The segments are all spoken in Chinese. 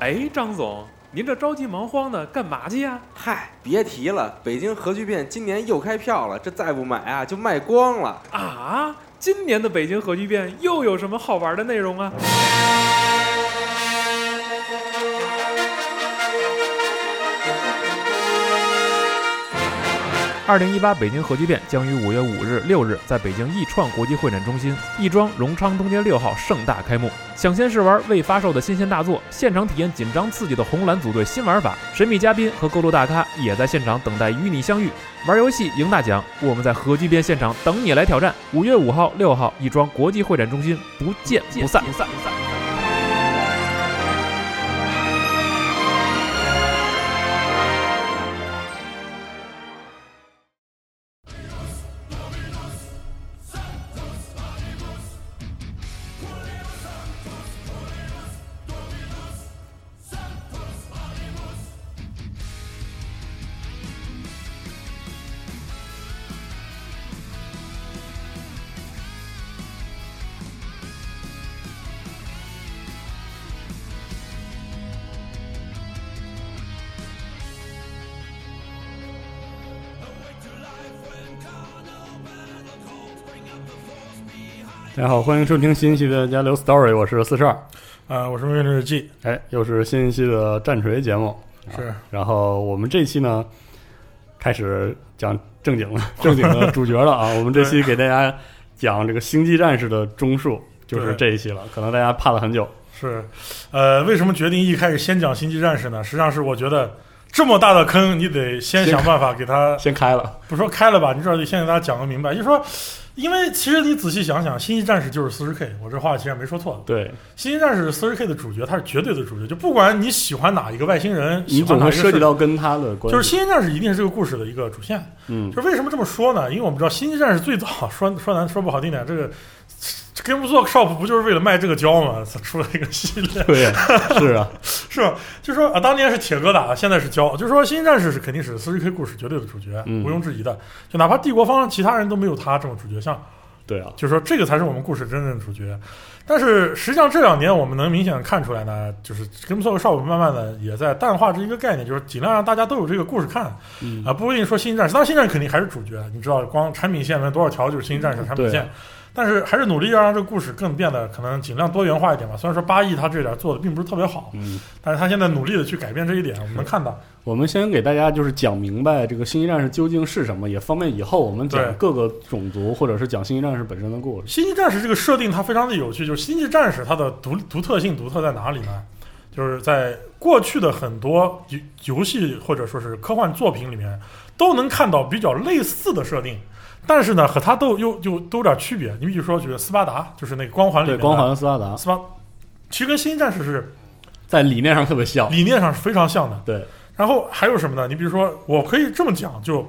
哎，张总，您这着急忙慌的干嘛去呀？嗨，别提了，北京核聚变今年又开票了，这再不买啊就卖光了。啊，今年的北京核聚变又有什么好玩的内容啊？二零一八北京核聚变将于五月五日、六日在北京易创国际会展中心亦庄荣昌东街六号盛大开幕。抢先试玩未发售的新鲜大作，现场体验紧张刺激的红蓝组队新玩法，神秘嘉宾和各路大咖也在现场等待与你相遇。玩游戏赢大奖，我们在核聚变现场等你来挑战。五月五号、六号，亦庄国际会展中心，不见不散。大家好，欢迎收听新一期的《加流 Story》，我是四十二。啊，我是命运日记，哎，又是新一期的战锤节目。是啊然后我们这期呢，开始讲正经的 正经的主角了啊。我们这期给大家讲这个星际战士的中述，就是这一期了。可能大家盼了很久。是，呃，为什么决定一开始先讲星际战士呢？实际上是我觉得这么大的坑，你得先先想办法给他，先开了，不说开了吧，你至少得先给大家讲个明白。就是说，因为其实你仔细想想，星际战士就是四十 K，我这话其实没说错。对星际战士是四十 K 的主角，他是绝对的主角，就不管你喜欢哪一个外星人，喜你总会涉及到跟他的关系。就是星际战士一定是这个故事的一个主线。嗯，就是为什么这么说呢？因为我们知道星际战士最早说说难说不好听点，这个 Game Workshop 不就是为了卖这个胶吗？才 出了一个系列，对，是啊，是吧？就说啊，当年是铁疙瘩，现在是胶，就是说星际战士是肯定是四十 K 故事绝对的主角，嗯毋庸置疑的。就哪怕帝国方其他人都没有他这么主角像，对啊，就是说这个才是我们故事真正的主角。但是实际上这两年我们能明显地看出来呢，就是 Game Workshop 慢慢的也在淡化这一个概念，就是尽量让大家都有这个故事看。嗯啊，不一定说星际战士，当然星际战士肯定还是主角，你知道，光产品线里面多少条就是星际战士产品线对，但是还是努力要让这个故事更变得可能尽量多元化一点吧。虽然说八亿他这点做的并不是特别好，嗯。但是他现在努力的去改变这一点，我们能看到。我们先给大家就是讲明白这个星际战士究竟是什么，也方便以后我们讲各个种族或者是讲星际战士本身的故事。星际战士这个设定它非常的有趣，就是星际战士它的独独特性独特在哪里呢？就是在过去的很多游游戏或者说是科幻作品里面，都能看到比较类似的设定，但是呢，和它都又又都有点区别。你比如说，觉得斯巴达就是那个光环里，面的光环斯巴达斯巴，其实跟星际战士是在理念上特别像。理念上是非常像的。对，然后还有什么呢？你比如说，我可以这么讲，就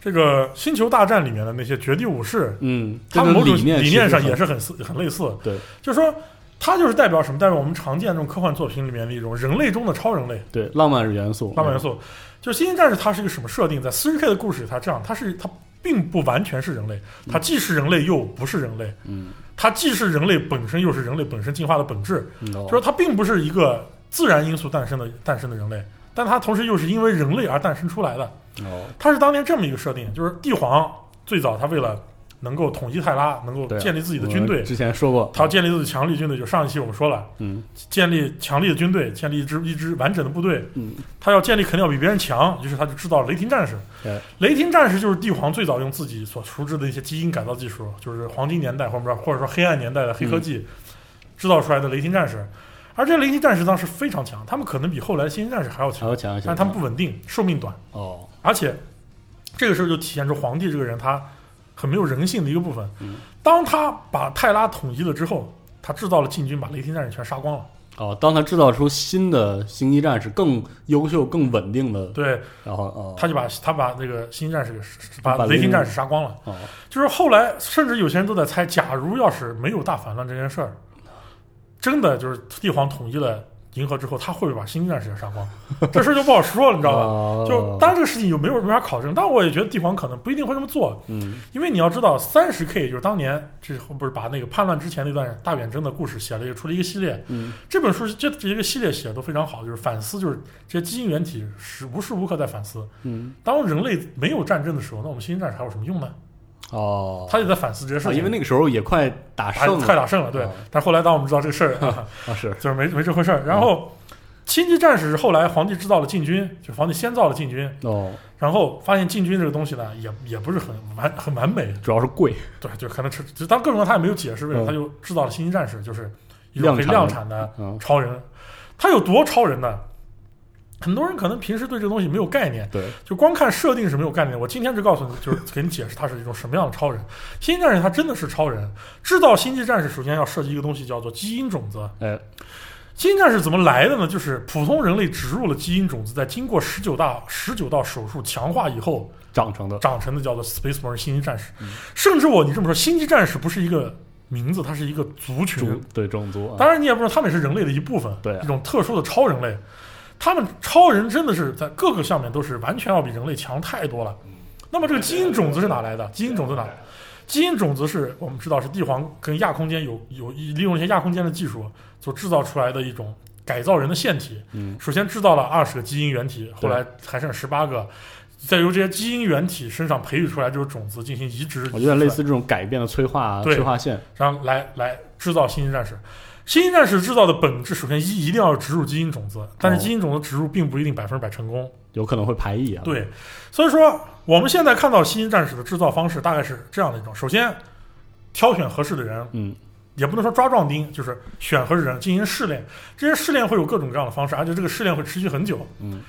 这个星球大战里面的那些绝地武士，嗯，他们某种理念理念上也是是很似很类似。对，就是说，它就是代表什么？代表我们常见这种科幻作品里面的一种人类中的超人类、对浪漫元素，浪漫元素。就《星际战士》它是一个什么设定？在四十 K 的故事里，它这样，它是它并不完全是人类，它既是人类又不是人类，嗯，它既是人类本身又是人类本身进化的本质。嗯，就是它并不是一个自然因素诞生的诞生的人类，但它同时又是因为人类而诞生出来的。哦，它是当年这么一个设定，就是帝皇最早他为了能够统一泰拉，能够建立自己的军队，之前说过，他要建立自己强力军队。就上一期我们说了，嗯建立强力的军队，建立一支一支完整的部队。嗯，他要建立肯定要比别人强，于是他就制造了雷霆战士对。雷霆战士就是帝皇最早用自己所熟知的一些基因改造技术，就是黄金年代或者说或者说黑暗年代的黑科技制造出来的雷霆战士。而这些雷霆战士当时非常强，他们可能比后来的星际战士还要强还要，强，但是他们不稳定，寿命短。哦，而且这个时候就体现出皇帝这个人他很没有人性的一个部分。嗯当他把泰拉统一了之后，他制造了禁军，把雷霆战士全杀光了。哦，当他制造出新的星际战士更优秀、更稳定的，对，然后哦，他就把他把那个星际战士给把把雷霆雷霆战士杀光了。哦，就是后来，甚至有些人都在猜，假如要是没有大反乱这件事儿，真的就是帝皇统一了银河之后，他会不会把星际战士也杀光？这事儿就不好说了，你知道吧？哦就当然这个事情就没有没法考证，但我也觉得帝皇可能不一定会这么做，嗯因为你要知道，三十 K 就是当年这不是把那个叛乱之前那段大远征的故事写了一个出了一个系列，嗯这本书这这一个系列写的都非常好，就是反思，就是这些基因原体是无时无刻在反思，嗯当人类没有战争的时候，那我们星际战士还有什么用呢？哦，他就在反思这些事啊，因为那个时候也快打胜了，快打胜了，对。啊。但后来当我们知道这个事儿，啊是。就是没没这回事儿。然后星际战士后来皇帝制造了禁军，就皇帝先造了禁军，哦，然后发现禁军这个东西呢，也也不是很完很完美，主要是贵，对，就可能是就当各种各样他也没有解释为什么，嗯。他就制造了星际战士，就是一种可以量量产的嗯。超人。他有多超人呢？很多人可能平时对这个东西没有概念，对，就光看设定是没有概念的。我今天就告诉你，就是给你解释它是一种什么样的超人。星际战士他真的是超人。制造星际战士首先要设计一个东西叫做基因种子。哎，基因战士怎么来的呢？就是普通人类植入了基因种子，在经过十九大十九道手术强化以后，长成的，长成的叫做 Space Marine 星际战士。嗯甚至我你这么说，星际战士不是一个名字，它是一个族群。种对种族，啊当然，你也不知道他们也是人类的一部分，对啊一种特殊的超人类。他们超人真的是在各个上面都是完全要比人类强太多了。那么这个基因种子是哪来的？基因种子哪？基因种子是我们知道是帝皇跟亚空间有有利用一些亚空间的技术所制造出来的一种改造人的腺体。嗯首先制造了二十个基因原体，后来还剩十八个，再由这些基因原体身上培育出来这种种子进行移植，我觉得类似这种改变的催化对催化线，然后来来制造星际战士。星际战士制造的本质，首先一一定要植入基因种子，但是哦基因种子植入并不一定百分之百成功。有可能会排异啊。对，所以说我们现在看到星际战士的制造方式大概是这样的一种：首先挑选合适的人，嗯，也不能说抓壮丁，就是选合适人进行试炼。这些试炼会有各种各样的方式，而且这个试炼会持续很久。嗯，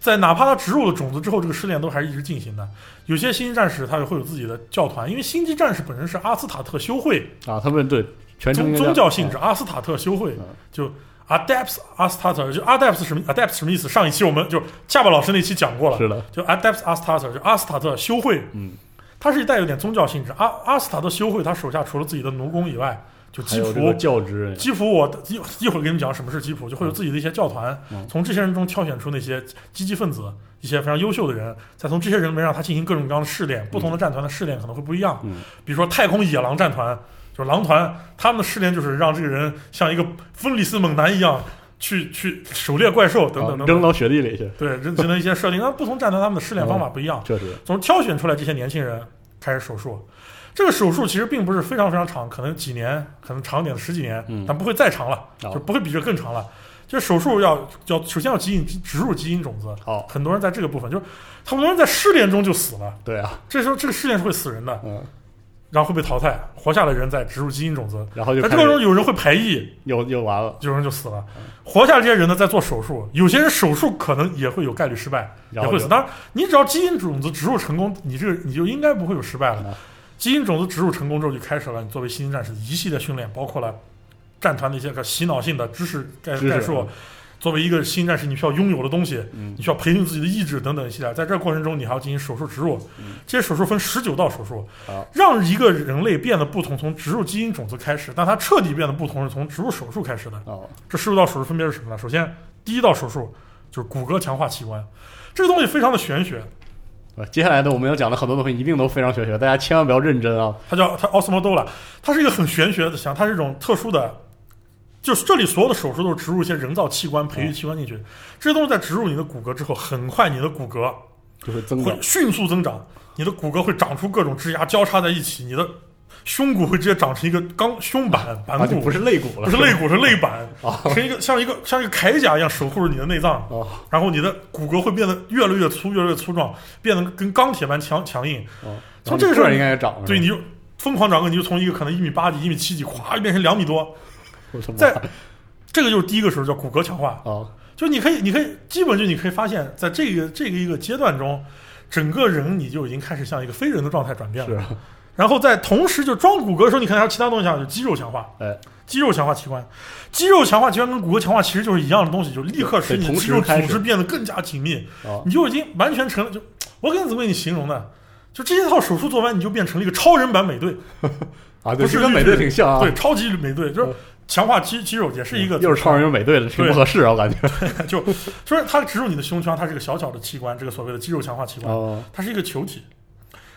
在哪怕他植入了种子之后，这个试炼都还是一直进行的。有些星际战士他会有自己的教团，因为星际战士本身是阿斯塔特修会啊，他们对全称宗宗教性质，阿斯塔特修会嗯就 Adepts Astartes，就 Adepts 什么 Adepts 什么意思？上一期我们就恰巴老师那期讲过了，是的，就 Adepts Astartes，就阿斯塔特修会，嗯，它是带有点宗教性质。阿阿斯塔特修会，他手下除了自己的奴工以外，就基辅教职，基辅我一一会儿给你们讲什么是基辅，就会有自己的一些教团，嗯从这些人中挑选出那些积极分子，一些非常优秀的人，再从这些人里面让他进行各种各样的试炼。不同的战团的试炼可能会不一样，嗯比如说太空野狼战团，就是狼团，他们的试炼就是让这个人像一个芬里斯猛男一样去去狩猎怪兽等等等扔到雪地里去，对，进行了一些设定。那不同战团他们的试炼方法不一样，确实，从挑选出来这些年轻人开始手术。这个手术其实并不是非常非常长，可能几年，可能长点十几年，嗯但不会再长了，哦就不会比这更长了。这手术要要首先要基因植入基因种子，好，很多人在这个部分就是很多人在试炼中就死了，对啊，这时候这个试炼是会死人的，嗯，然后会被淘汰，活下来的人再植入基因种子，然后就在这个时候有人会排异，有有完了，有人就死了，活下来这些人呢在做手术，有些人手术可能也会有概率失败，也会死。当然，你只要基因种子植入成功，你这个你就应该不会有失败了啊。基因种子植入成功之后，就开始了你作为星际战士的一系列训练，包括了战团的一些个洗脑性的知识概概述。作为一个新战士，你需要拥有的东西，嗯。你需要培训自己的意志等等一系列。在这个过程中，你还要进行手术植入。嗯，这些手术分十九道手术好，让一个人类变得不同，从植入基因种子开始，但它彻底变得不同是从植入手术开始的。哦，这十五道手术分别是什么呢？首先，第一道手术就是骨骼强化器官，这个东西非常的玄学，呃接下来的我们要讲的很多东西一定都非常玄学，大家千万不要认真啊，它叫它奥斯莫多拉，它是一个很玄学的想，它是一种特殊的，就是这里所有的手术都是植入一些人造器官、培育器官进去，这些东西在植入你的骨骼之后，很快你的骨骼就会增长会，迅速增长，你的骨骼会长出各种枝芽交叉在一起，你的胸骨会直接长成一个钢胸板板啊，就骨，不是肋骨了，不是肋骨，是肋板，啊，成一个像一个像一个铠甲一样守护着你的内脏。哦然后你的骨骼会变得越来越粗，越来越粗壮，变得跟钢铁般强强硬。哦，从这个时候应该也长了，对，你就疯狂长个，你就从一个可能一米八几、一米七几，咵就变成两米多。在这个就是第一个时候叫骨骼强化，啊，就你可以，你可以基本就你可以发现，在这个这个一个阶段中，整个人你就已经开始向一个非人的状态转变了。是啊，然后在同时就装骨骼的时候，你可能还有其他东西啊，就肌肉强化，哎，肌肉强化器官，肌肉强化器官跟骨骼强化其实就是一样的东西，就立刻使你的肌肉组织变得更加紧密，啊，你就已经完全成了就我该怎么给你形容呢？就这一套手术做完，你就变成了一个超人版美队，啊，对，不是跟美队挺像啊，对，超级美队，就是嗯强化肌肌肉也是一个又是超人又美队的，挺不合适啊，我感觉。就就是它植入你的胸腔，它是一个小小的器官，这个所谓的肌肉强化器官，哦，它是一个球体。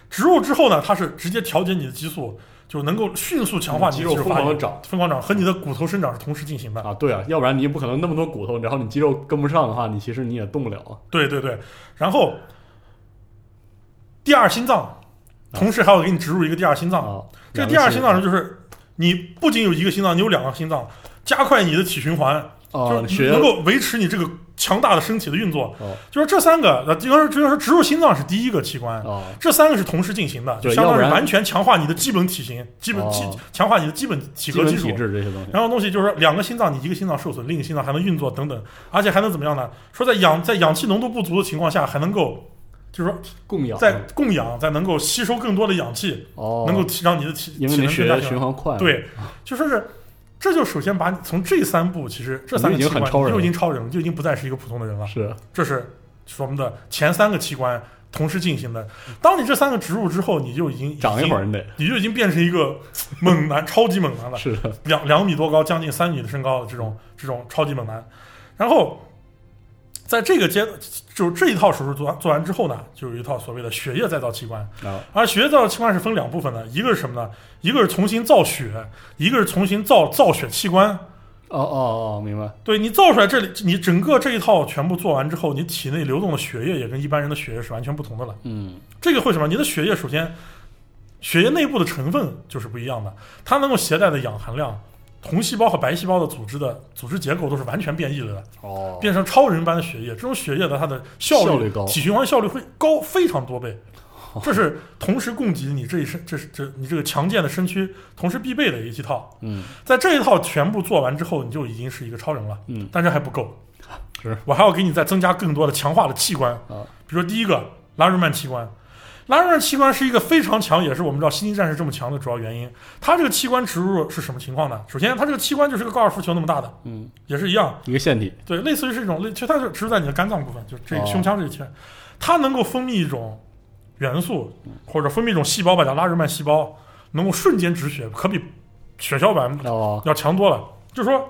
植入之后呢，它是直接调节你的激素，就能够迅速强化你肌肉疯的肌肉发育狂的长疯狂长，和你的骨头生长是同时进行的。啊，对啊，要不然你也不可能那么多骨头，然后你肌肉跟不上的话，你其实你也动不了啊。对对对，然后第二心脏，同时还要给你植入一个第二心脏。啊，这个第二心脏呢，就是你不仅有一个心脏，你有两个心脏，加快你的体循环，哦，就是血能够维持你这个强大的身体的运作。哦就是这三个，呃，就是就说植入心脏是第一个器官，哦这三个是同时进行的，就相当于完全强化你的基本体型、基本哦基强化你的基本体格基础。然后东西就是说，两个心脏，你一个心脏受损，另一个心脏还能运作等等，而且还能怎么样呢？说在氧在氧气浓度不足的情况下，还能够，就是说供氧在供氧，在能够吸收更多的氧气，哦，能够提让你的体体能更加强循环快，，对，就说是，这就首先把你从这三步，其实这三个器官就已经超人了，就已经不再是一个普通的人了。是这是我们的前三个器官同时进行的。当你这三个植入之后，你就已经长一会儿，儿你得你就已经变成一个猛男，超级猛男了，是的，两两米多高，将近三米的身高的这种这种超级猛男。然后在这个阶，就是这一套手术做完做完之后呢，就有一套所谓的血液再造器官。啊而血液再造器官是分两部分的，一个是什么呢？一个是重新造血，一个是重新造造血器官。哦哦哦，明白，对你造出来这里，你整个这一套全部做完之后，你体内流动的血液也跟一般人的血液是完全不同的了。嗯这个会什么？你的血液首先，血液内部的成分就是不一样的，它能够携带的氧含量，红细胞和白细胞的组织的组织结构都是完全变异了的，哦，变成超人般的血液。这种血液的它的效率效率高体循环效率会高非常多倍。这是同时供给你这一身，这是这你这个强健的身躯同时必备的一套。嗯在这一套全部做完之后，你就已经是一个超人了。嗯但这还不够，是我还要给你再增加更多的强化的器官啊，比如说第一个拉瑞曼器官。拉瑞曼器官是一个非常强，也是我们知道《星际战士》这么强的主要原因。它这个器官植入是什么情况呢？首先，它这个器官就是个高尔夫球那么大的，嗯，也是一样，一个腺体，对，类似于是一种类，其实它是植入在你的肝脏部分，就这胸腔这一圈，它能够分泌一种元素，或者分泌一种细胞吧，叫拉瑞曼细胞，能够瞬间止血，可比血小板哦，要强多了。就是说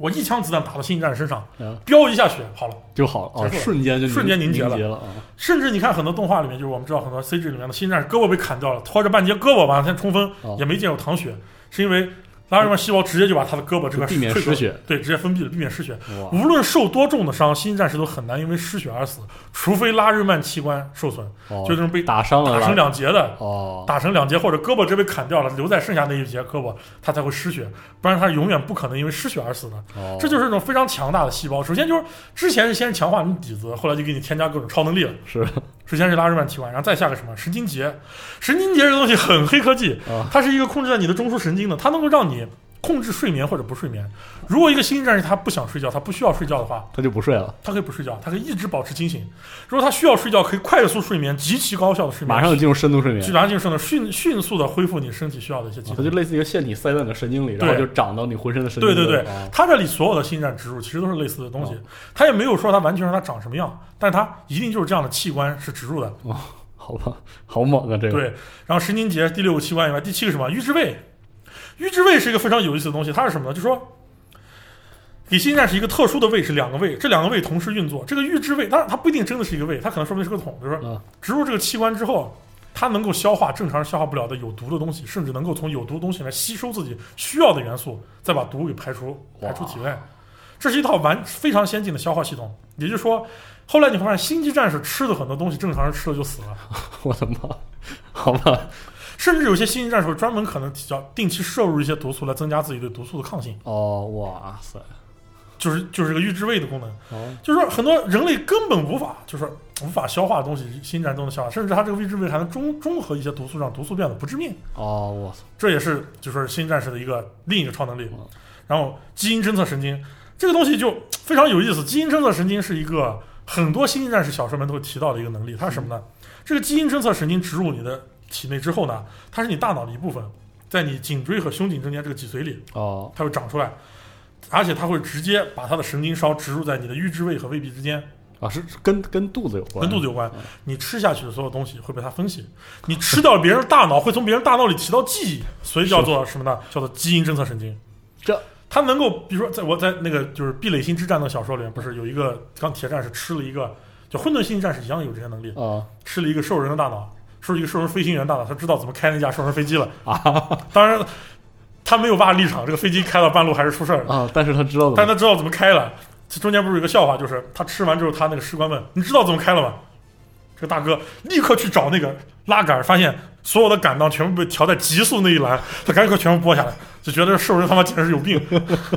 我一枪子弹打到星际战士身上嗯，飙一下血好了。就好了，瞬间就瞬间凝凝结了甚至你看很多动画里面，就是我们知道很多 CG 里面的星际战士胳膊被砍掉了，拖着半截胳膊往前冲锋，哦。也没见有淌血，是因为拉日曼细胞直接就把他的胳膊这个就避免失血，对，直接封闭了，避免失血。无论受多重的伤，星际战士都很难因为失血而死，除非拉日曼器官受损，哦就这种被打伤了，打成两截的，哦，打成两截或者胳膊直接被砍掉了，留在剩下那一截胳膊，他才会失血，不然他永远不可能因为失血而死的。哦这就是一种非常强大的细胞。首先就是之前是先强化你底子，后来就给你添加各种超能力了。是 首先是拉日曼提完，然后再下个什么神经节，神经节这个东西很黑科技，啊，它是一个控制在你的中枢神经的，它能够让你控制睡眠或者不睡眠。如果一个星际战士他不想睡觉，他不需要睡觉的话，他就不睡了，他可以不睡觉，他可以一直保持清醒。如果他需要睡觉，可以快速睡眠，极其高效的睡眠，马上就进入深度睡眠就，马上进入深度，迅迅速的恢复你身体需要的一些机能。它就类似一个腺体塞在你的神经里，然后就长到你浑身的神经里。对对对哦这里所有的星战植入其实都是类似的东西哦，也没有说它完全让它长什么样，但是它一定就是这样的器官是植入的。好吧，好猛啊，这个，对，然后神经节第六个器官以外，第七个什么？预制胃。预制胃是一个非常有意思的东西，它是什么呢？就是说，给星战是一个特殊的胃，是两个胃，这两个胃同时运作。这个预制胃，当然它不一定真的是一个胃，它可能说明是个桶，就是植入这个器官之后，它能够消化正常人消化不了的有毒的东西，甚至能够从有毒的东西来吸收自己需要的元素，再把毒给排出排出体外。这是一套完非常先进的消化系统。也就是说，后来你会发现，星际战士吃的很多东西，正常人吃了就死了。我的妈，好吧，甚至有些星际战士会专门可能叫定期摄入一些毒素来增加自己对毒素的抗性，哦，哇塞，就是就是个预制胃的功能。哦，就是说很多人类根本无法就是无法消化的东西，星战都能消化，甚至它这个预制胃还能中中和一些毒素，让毒素变得不致命。哦，我操，这也是就说是星战士的一个另一个超能力嗯。然后基因侦测神经这个东西就非常有意思，基因侦测神经是一个很多星际战士小说里面都会提到的一个能力，它是什么呢？这个基因侦测神经植入你的体内之后呢，它是你大脑的一部分，在你颈椎和胸颈中间这个脊髓里，哦，它会长出来，而且它会直接把它的神经梢植入在你的预制位和胃壁之间，啊，是跟跟肚子有关，跟肚子有关。你吃下去的所有东西会被它分析，你吃掉别人的大脑会从别人大脑里提到记忆，所以叫做什么呢？叫做基因侦测神经。这它能够，比如说，在我在那个就是《壁垒星之战》的小说里面，不是有一个钢铁战士吃了一个，就混沌星际战士一样有这些能力，啊吃了一个兽人的大脑，吃了一个兽人飞行员大脑，他知道怎么开那架兽人飞机了。啊当然，他没有挖立场，这个飞机开到半路还是出事儿了。啊！但是他知道但他知道怎么开了。这中间不是有一个笑话，就是他吃完之后，他那个士官问：“你知道怎么开了吗？”这个大哥立刻去找那个拉杆，发现所有的杆档全部被调在极速那一栏，他赶紧全部拨下来，就觉得兽人他妈简直是有病。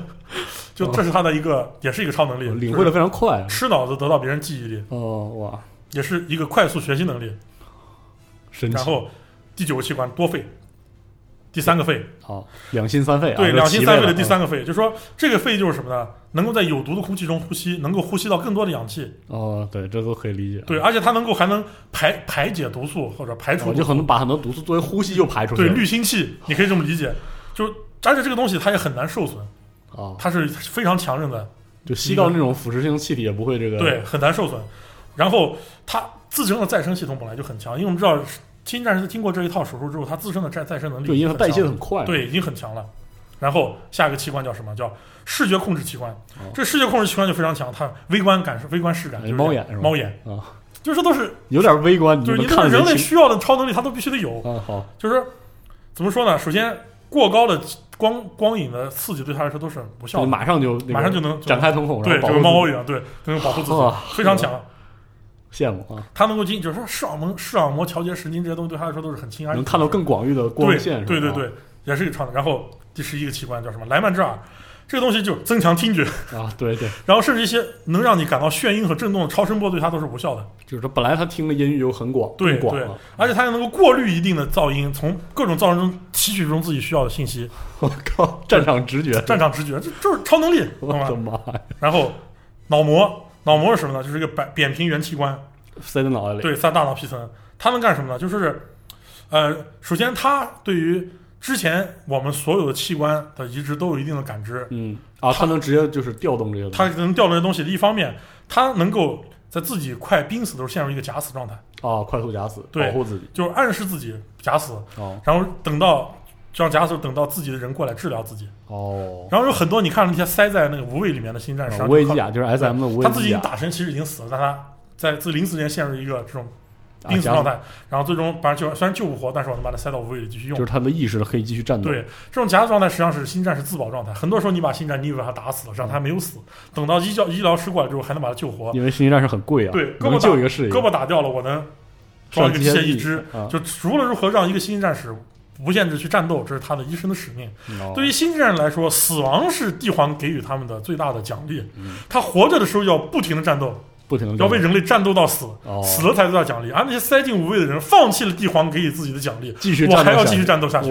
就这是他的一个，也是一个超能力，领会的非常快吃脑子得到别人记忆力，哦哇，也是一个快速学习能力。神奇然后第九个器官多肺，第三个肺，好两心三肺啊，对，两心三肺的第三个肺，就是说这个肺就是什么呢？能够在有毒的空气中呼吸，能够呼吸到更多的氧气，哦，对，这都可以理解。对，而且它能够还能排排解毒素或者排除毒素，我就可能把很多毒素作为呼吸就排出去对了。滤清器，你可以这么理解。就而且这个东西它也很难受损，啊，它是非常强韧的，就吸到那种腐蚀性气体也不会这个。对，很难受损。然后它自身的再生系统本来就很强，因为我们知道新战士经过这一套手术之后，它自身的再再生能力对，因为它代谢的的很快。，对已经很强了。然后下一个器官叫什么？叫视觉控制器官。哦这视觉控制器官就非常强，它微观感是微观视感，哎就是猫眼是吧猫眼啊，就是这都是有点微观，就是你能这个人类。需要的超能力，它都必须得有。啊，好，就是怎么说呢？首先，过高的光光影的刺激对他来说都是无效就的，马上就马上就能展开瞳孔，对，就跟猫一样，对，能保护自哇己，非常强。羡慕啊，他能够进，就是说视网膜、视网膜调节神经这些东西对他来说都是很轻而易能看到更广域的光线。对对对，也是一个超能。然后第十一个器官叫什么？莱曼之耳，这个东西就增强听觉，啊，对对，然后甚至一些能让你感到眩晕和震动的超声波对他都是无效的。就是说本来他听的音域就很广，对广了。而且他还能够过滤一定的噪音，从各种噪音中提取出自己需要的信息，我靠，战场直觉，战场直觉，这就是超能力，懂我的吗？妈呀，然后脑膜，脑膜是什么呢？就是一个扁扁平原器官，塞在脑袋里。对，塞大脑皮层，它能干什么呢？就是，呃，首先它对于之前我们所有的器官的移植都有一定的感知，嗯啊，它能直接就是调动这些东西。它能调动这东西。一方面，它能够在自己快濒死的时候陷入一个假死状态，啊，快速假死，对保护自己。就是暗示自己假死，哦然后等到这样假死，等到自己的人过来治疗自己。哦，然后有很多你看那些塞在那个无畏里面的新战士，啊无畏机甲就是 S M 的无畏他自己打神，其实已经死了，但他在自临死前陷入一个这种濒死状态，然后最终把救虽然救不活，但是我能把他塞到无畏里继续用就。是他的意识可以继续战斗。对，这种假死状态实际上是新战士自保状态。很多时候你把新战，你以为他打死了，实际上他没有死。等到医教医疗师过来之后，还能把他救活。因为新战士很贵啊，对胳膊能救一个是一胳。膊打掉了，我能装一个机械义肢。啊，就无论如何让一个星际战士无限制去战斗，这是他的一生的使命。哦对于星际战士来说，死亡是帝皇给予他们的最大的奖励。嗯他活着的时候要不停的战斗，不停的要为人类战斗到死，哦死了才得到奖励。而那些塞进无畏的人，放弃了帝皇给予自己的奖励，继续我还要继续战斗下去，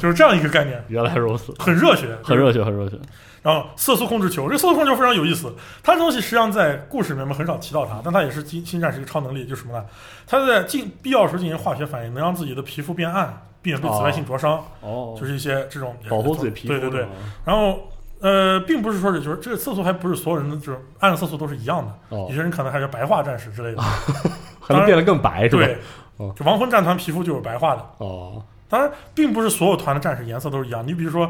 就是这样一个概念，原来如此，很热血，很。热血，很热血。然后色素控制球，这色素控制球非常有意思，它这东西实际上在故事里面我们很少提到它，但它也是星星战士一个超能力，就是什么呢？它在进必要时候进行化学反应，能让自己的皮肤变暗，避免被紫外线灼伤，哦，就是一些这种保护自己皮肤。对对对然后呃，并不是说是就是这个色素还不是所有人的这种暗色素都是一样的，哦有，些人可能还是白化战士之类的。还能变得更白是吧？对亡魂战团皮肤就是白化的。哦，当然，并不是所有团的战士颜色都是一样。你比如说，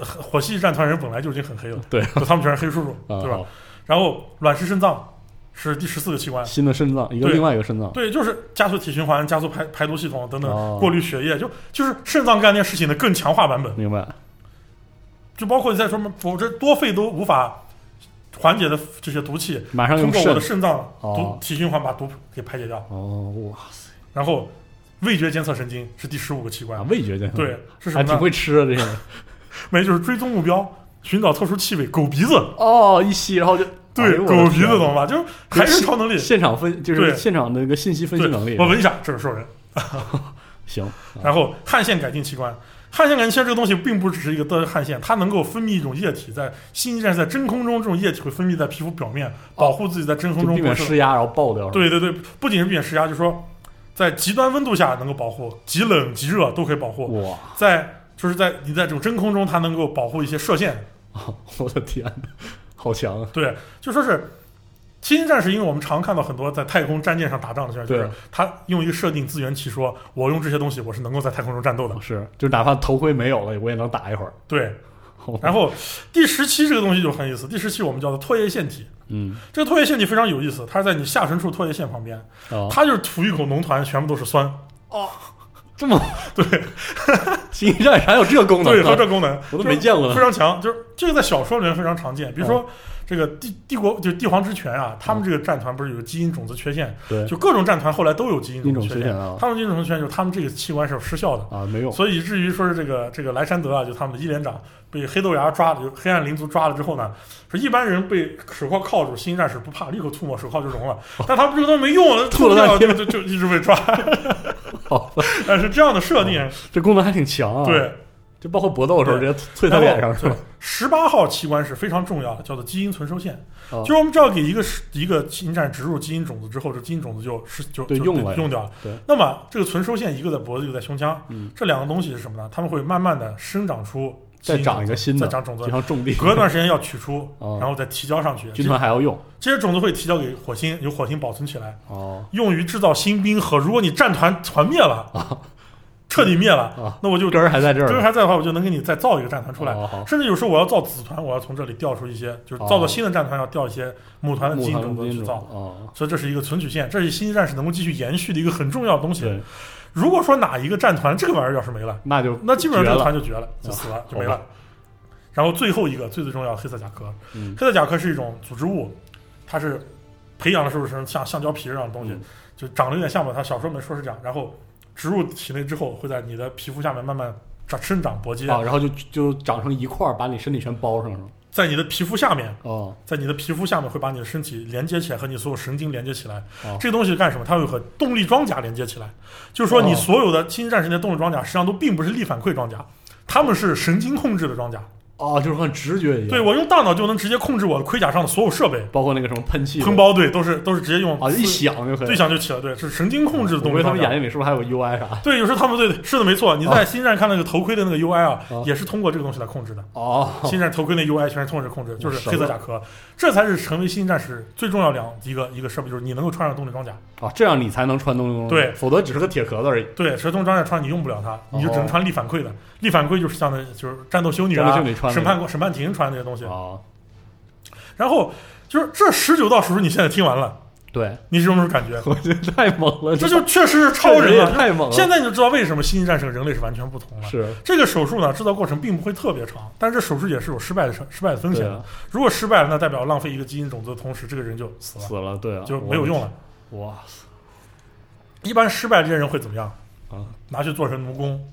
火火系战团人本来就已经很黑了，对，就他们全是黑叔叔，啊对吧？然后卵石肾脏是第十四个器官，新的肾脏，一个另外一个肾脏。对，就是加速体循环、加速排排毒系统等哦等，过滤血液，就就是肾脏干这件事情的更强化版本。明白。就包括你在说么，否则多肺都无法缓解的这些毒气，马上用通过我的肾。脏毒哦体循环把毒给排解掉。哦，哇塞，然后味觉监测神经是第十五个器官啊，，味觉监测，对，是什么挺会吃啊这些。没，就是追踪目标，寻找特殊气味，狗鼻子，哦，一吸然后就哎对，狗皮子懂吧？就是还是超能力。现场分就是现场的一个信息分析能力。我闻一下，这是兽人。行，然后汗腺改进器官，汗腺改进器官这个东西并不只是一个的汗腺，它能够分泌一种液体，在星际战在真空中，这种液体会分泌在皮肤表面，保护自己在真空中不受免施压然后爆掉。，对对对，不仅是避免施压，就是说在极端温度下能够保护，极冷极热都可以保护，哇，在就是在你在这种真空中，它能够保护一些射线。我的天哪，好强啊！对，就说是。星际战士，因为我们常看到很多在太空战舰上打仗的时候，就是他用一个设定自圆其说，我用这些东西，我是能够在太空中战斗的。是，就哪怕头盔没有了，我也能打一会儿。对，然后第十期这个东西就很有意思，第十期我们叫做唾液腺体。嗯这个唾液腺体非常有意思，它是在你下唇处唾液腺旁边，哦，它就是吐一口浓痰，全部都是酸。这么 对，星际战士还有这个功能对，呢，和这功能我都没见过非常强。就是这个在小说里面非常常见，比如说。这个帝帝国就帝皇之权啊，他们这个战团不是有基因种子缺陷？对，就各种战团后来都有基因种种子缺陷。啊他们基因种子缺陷就是他们这个器官是失效的，啊没用，所以以至于说是这个这个莱山德啊，就他们的一连长被黑豆芽抓了，就黑暗灵族抓了之后呢，说一般人被手铐铐住，新战士不怕，立刻吐沫，手铐就融了。但他们这个东西没用，吐了就就就一直被抓。好，但是这样的设定，这功能还挺强啊。，对就包括搏斗的时候直接啐他脸上是吧？十八号器官是非常重要的，叫做基因存收线。哦就是我们知道给一个一个新战植入基因种子之后，这基因种子就是就就用了用掉了。对，那么这个存收线一个在脖子，一个在胸腔，嗯，这两个东西是什么呢？它们会慢慢的生长出再长一个新的，再长种子就，像种地，隔段时间要取出，哦然后再提交上去。军团还要用这些种子会提交给火星，由火星保存起来，哦用于制造新兵和如果你战团团灭了，彻底灭了，啊，那我就根儿还在这儿根儿还在的话，我就能给你再造一个战团出来。哦，甚至有时候我要造子团，我要从这里调出一些，就是造个新的战团要调一些母团的基因种子去造。哦，所以这是一个存取线，这是星际战士能够继续延续的一个很重要的东西。如果说哪一个战团这个玩意儿要是没了，那就那基本上这个团就绝了，就死了，就没了。然后最后一个最最重要的黑色甲壳，嗯黑色甲壳是一种组织物，它是培养的时候是像橡胶皮这样的东西，嗯就长得有点像吧。它小说里面说是这样，然后植入体内之后，会在你的皮肤下面慢慢长生长搏击，啊，然后就就长成一块儿，把你身体全包上了？在你的皮肤下面，哦在你的皮肤下面会把你的身体连接起来，和你所有神经连接起来。哦这个东西干什么？它会和动力装甲连接起来，就是说你哦所有的星际战士的动力装甲实际上都并不是力反馈装甲，他们是神经控制的装甲。哦，就是很直觉一样，对，我用大脑就能直接控制我的盔甲上的所有设备，包括那个什么喷气喷包对，都是都是直接用啊，一响就可以对。响就起了，对，是神经控制的我以为他们。眼睛里是不是还有 UI 啥？对，有时候他们对，是的，没错。你在星战看那个头盔的那个 UI 啊，哦也是通过这个东西来控制的。哦，星战头盔那 UI 全是通过这控制，就是黑色甲壳，这才是成为星战士最重要两一个一个设备，就是你能够穿上动力装甲。啊，这样你才能穿动力装甲，对否则只是个铁壳子而已。对，蛇动装甲穿你用不了它，你就只能穿力反馈的。力反馈就是像那就是战斗修女啊战斗修女、穿的审判审判庭穿的那些东西。啊，然后就是这十九道手术，你现在听完了，对，你是有什么感觉？我觉得太猛了，这就确实是超人啊！太猛了。现在你就知道为什么星际战士和人类是完全不同了。是这个手术呢，制造过程并不会特别长，但是这手术也是有失败的成失败的风险的。啊，如果失败了，那代表浪费一个基因种子的同时，这个人就死了，死了，对啊，就没有用了。哇一般失败这些人会怎么样？啊，拿去做成奴工、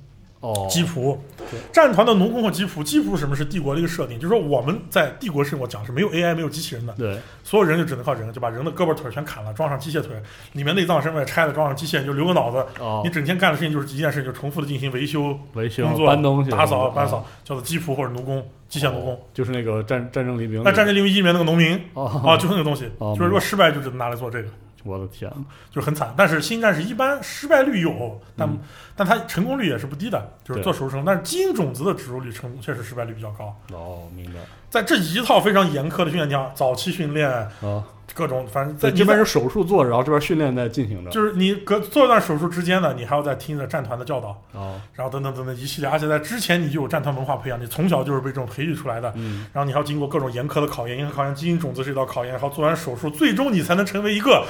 哦，鸡仆对。战团的奴工和鸡仆，鸡仆什么是帝国的一个设定？就是说我们在帝国生活讲是没有 AI 没有机器人的，对，所有人就只能靠人，就把人的胳膊腿全砍了，装上机械腿，里面内脏什么也拆了，装上机械，你就留个脑子。哦你，整天干的事情就是一件事，就重复的进行维修、维修工作、搬东西、打扫、啊搬扫，叫做吉普或者奴工、机械奴工。哦就是那个战战争黎明，那战争黎明一里面那个农民哦啊，就是那个东西，哦就是如果失败就只能拿来做这个。我的天，就是很惨。但是新战士一般失败率有，但、嗯但它成功率也是不低的，就是做手术成功。但是基因种子的植入率成确实失败率比较高。哦，明白在这一套非常严苛的训练下，早期训练啊。各种，反正在在这边是手术做着，然后这边训练在进行着。就是你隔做一段手术之间呢，你还要再听着战团的教导，哦，然后等等等等一系列，而且在之前你就有战团文化培养，你从小就是被这种培育出来的。嗯，然后你还要经过各种严苛的考验，严苛考验基因种子是一道考验，然后做完手术，最终你才能成为一个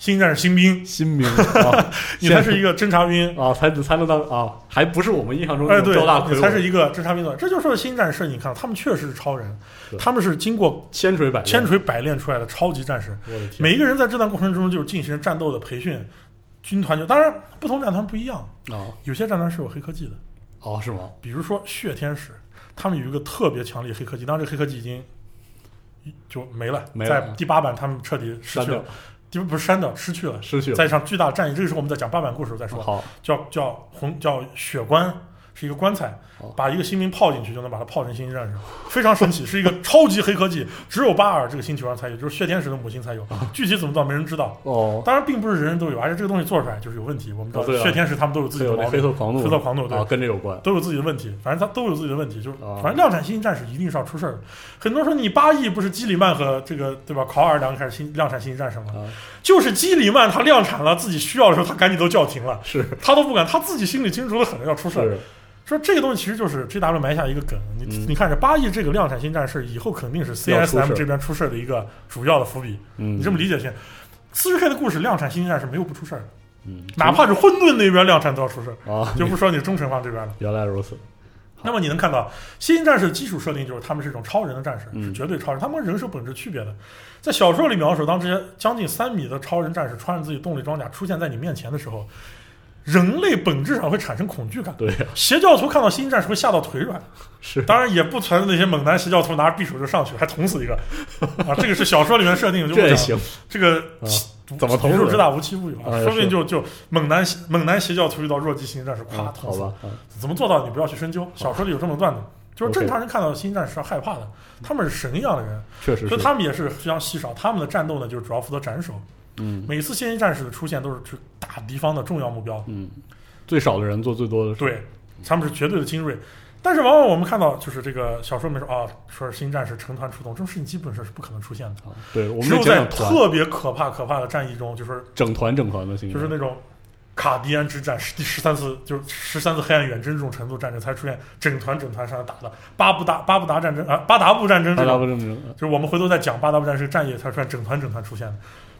新战士新兵，新兵 啊，你才是一个侦察兵。啊，才才能当啊，还不是我们印象中哎，那种对赵大，魁你才是一个侦察兵的，这就是新战士，你看他们确实是超人，他们是经过千锤百千，锤百炼出来的超级战士。每一个人在这段过程中就是进行战斗的培训，军团就当然不同战团不一样，啊，有些战团是有黑科技的，哦，是吗？比如说血天使，他们有一个特别强力黑科技，当然这黑科技已经就没了，没了。在第八版他们彻底失去了，第不是删掉，失去了。失去了。在一场巨大的战役，这个时候我们在讲八版故事再说。好，叫叫红叫血棺，是一个棺材哦，把一个新兵泡进去就能把它泡成星际战士，非常神奇，是一个 超级黑科技，只有巴尔这个星球上才有，就是血天使的母亲才有，具体怎么做没人知道。哦，当然，并不是人人都有，而且这个东西做出来就是有问题。我们知道血天使他们都有自己的毛病，黑色狂怒，黑色狂怒对啊，跟这有关。都有自己的问题，反正他都有自己的问题，就是啊反正量产星际战士一定是要出事儿的。很多人说你八亿不是基里曼和这个对吧？考尔两个开始新量产星际战士吗？啊，就是基里曼他量产了，自己需要的时候他赶紧都叫停了，是他都不敢，他自己心里清楚的很，要出事儿。是，说这个东西其实就是 GW 埋下一个梗，你、嗯你看这八亿这个量产新战士以后肯定是 CSM 这边出事的一个主要的伏笔，嗯，你这么理解先？四十 K 的故事量产新战士没有不出事儿的，嗯，哪怕是混沌那边量产都要出事儿，啊，就不说你忠诚方这边了。原来如此，那么你能看到，新战士的基础设定就是他们是一种超人的战士，嗯是绝对超人，他们人是有本质区别的。在小说里描述，当这些将近三米的超人战士穿着自己动力装甲出现在你面前的时候，人类本质上会产生恐惧感。对呀，邪教徒看到新兴战士会吓到腿软，是，当然也不存在那些猛男邪教徒拿着匕首就上去，还捅死一个 啊！这个是小说里面设定，就不讲这行，这个啊怎么捅死宇宙之大无奇不有啊说不定就就猛男猛男邪教徒遇到弱鸡新兴战士，咵啊捅死。好吧，啊怎么做到？你不要去深究。小说里有这么段子，就是正常人看到新战士是害怕的，他们是神一样的人，确实是，所以他们也是非常稀少。他们的战斗呢，就是主要负责斩首。嗯。每次现役战士的出现都是去打敌方的重要目标，嗯，最少的人做最多的事，对，他们是绝对的精锐。但是往往我们看到，就是这个小说里面说啊，说是新战士成团出动，这种事情基本上是不可能出现的。啊，对，我们只有在特别可怕可怕的战役中，就是整团整团的行，就是那种卡迪安之战是第十三次，就是十三次黑暗远征这种程度战争才出现整团整团上来打的。巴布达巴布达战争啊巴达布战争这种，大家不正正，就是我们回头再讲巴达布战争战役才出现整团整团出现的。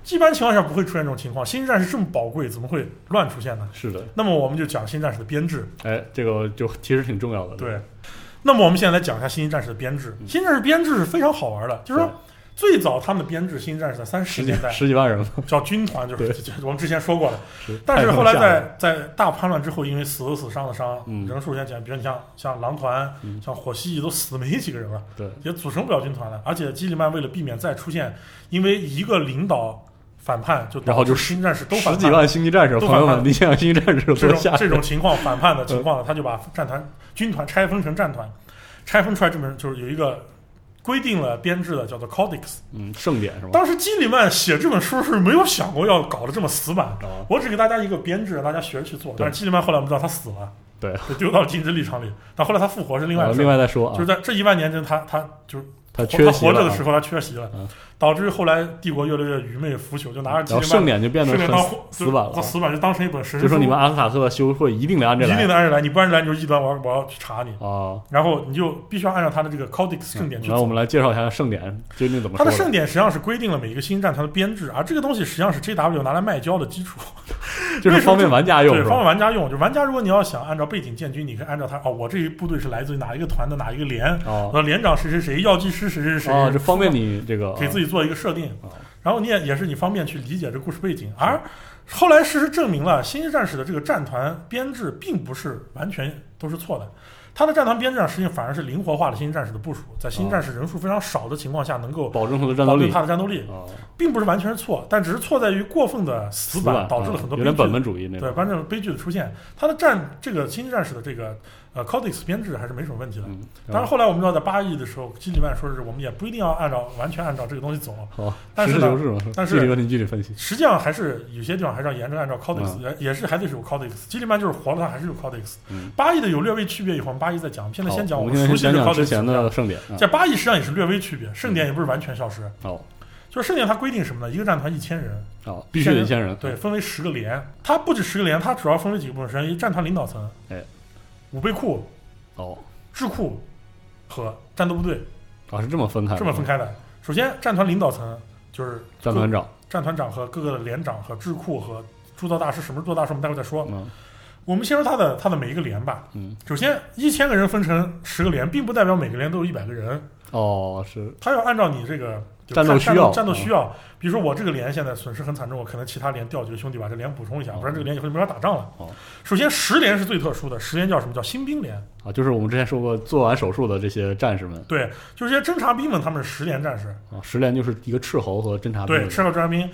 一般情况下不会出现这种情况，新战士这么宝贵，怎么会乱出现呢？是的，那么我们就讲新战士的编制，哎，这个就其实挺重要的，对。那么我们现在来讲一下新战士的编制。嗯。新战士编制是非常好玩的，就是说最早他们的编制，新战士在三十年代。十几万人，叫军团，就是我们之前说过了。但是后来在在大叛乱之后，因为死的死，伤的伤，嗯。人数先减，比如你像像狼团、嗯。像火蜥蜴都死没几个人了，对，也组成不了军团了。而且基里曼为了避免再出现因为一个领导反叛，就然后就导致新战士都反叛。十几万星际战士，都反叛。朋友们，你想想星际战士有这多吓人？种这种情况反叛的情况呢，他就把战团军团拆分成战团，拆分出来这门就是有一个规定了编制的，叫做 Codex。嗯，盛典是吧？当时基里曼写这本书是没有想过要搞得这么死板，啊，我只给大家一个编制，让大家学着去做。对但是基里曼后来我们知道他死了，对，就丢到禁止立场里。但后来他复活是另外另外再说啊，就是在这一万年间，他他就是他活他活着的时候，他缺席了。嗯，导致后来帝国越来越愚昧腐朽，就拿着基然后里曼盛典就变得很死板了他，死板就当成一本神书，就说你们阿斯塔特修会一定得按这一定来得按着来，你不按着来你就是异端，我要我要去查你。啊。然后你就必须要按照他的这个 Codex 圣典去走。然后我们来介绍一下圣典究竟怎么它的。圣典实际上是规定了每一个新战团的编制，而这个东西实际上是 JW 拿来卖胶的基础，就是方便玩家用对，方便？玩家用。就玩家如果你要想按照背景建军，你可以按照他哦，我这一部队是来自于哪一个团的哪一个连，哦我的连长谁谁谁，药剂师谁谁谁，哦，这方便你这个己给自己做一个设定哦，然后你也也是你方便去理解这故事背景。而后来事实证明了，星际战士的这个战团编制并不是完全都是错的。它的战团编制上实际上反而是灵活化了星际战士的部署，在星际战士人数非常少的情况下，能够保证它的战斗力它的战斗力，啊，并不是完全是错，但只是错在于过分的死死板板导致了啊很多悲剧。有点本本主义那对，种。反正悲剧的出现，它的战这个星际战士的这个呃 Codex 编制还是没什么问题的。嗯，当然后来我们知道，在八亿的时候，基里曼说是我们也不一定要按照完全按照这个东西走，好，但是呢。但是具体问题具体分析。实际上还是有些地方还是要严格按照 Codex，、嗯也也是还得是有 Codex。基里曼就是活了，他还是有 Codex。嗯，八亿的有略微区别，以后我们八亿再讲。现在先讲我们熟悉的 Codex 的盛典啊。在八亿实际上也是略微区别，盛典也不是完全消失。哦就是盛典它规定什么呢？一个战团一千人，哦，必须得一千人。对，分为十个连。它不止十个连，它主要分为几个部分：首先一战团领导层，哎，武备库、哦智库和战斗部队啊，是这么分开的，这么分开的。首先，战团领导层就是战团长。战团长和各个的连长和智库和铸造大师，什么是铸造大师？我们待会儿再说。嗯我们先说他的他的每一个连吧。嗯，首先，一千个人分成十个连，并不代表每个连都有一百个人，哦，是他要按照你这个战斗需要嗯战斗需要。比如说我这个连现在损失很惨重，我可能其他连调几个兄弟把这连补充一下，哦不然这个连以后就没法打仗了。哦首先十连是最特殊的，十连叫什么叫新兵连？啊，就是我们之前说过，做完手术的这些战士们对，就是这些侦察兵们，他们是十连战士。啊，十连就是一个斥候和侦察兵对，斥候侦察兵，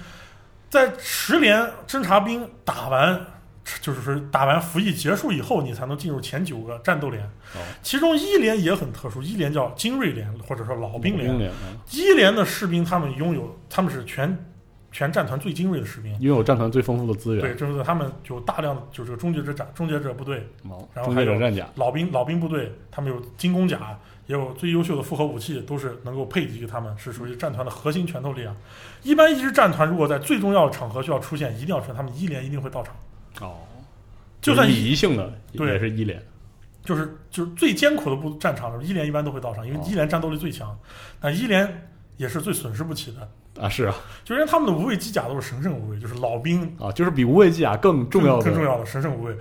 在十连侦察兵打完，就是说打完服役结束以后，你才能进入前九个战斗连。哦其中一连也很特殊，一连叫精锐连，或者说老兵连。兵连，啊一连的士兵，他们拥有，他们是全全战团最精锐的士兵。拥有战团最丰富的资源对，就是他们有大量的就是这个终结者战终结者部队，哦，然后还有战甲。老兵老兵部队，他们有精工甲，也有最优秀的复合武器，都是能够配给给他们，是属于战团的核心拳头力量。一般一支战团如果在最重要的场合需要出现，一定要出现，他们一连一定会到场。哦，就算礼仪性的对也是一连。就是就是最艰苦的部战场，一连一般都会到场，因为哦一连战斗力最强，那一连也是最损失不起的。啊，是啊，就是因为他们的无畏机甲都是神圣无畏，就是老兵啊，就是比无畏机甲更重要的，更重要的神圣无畏。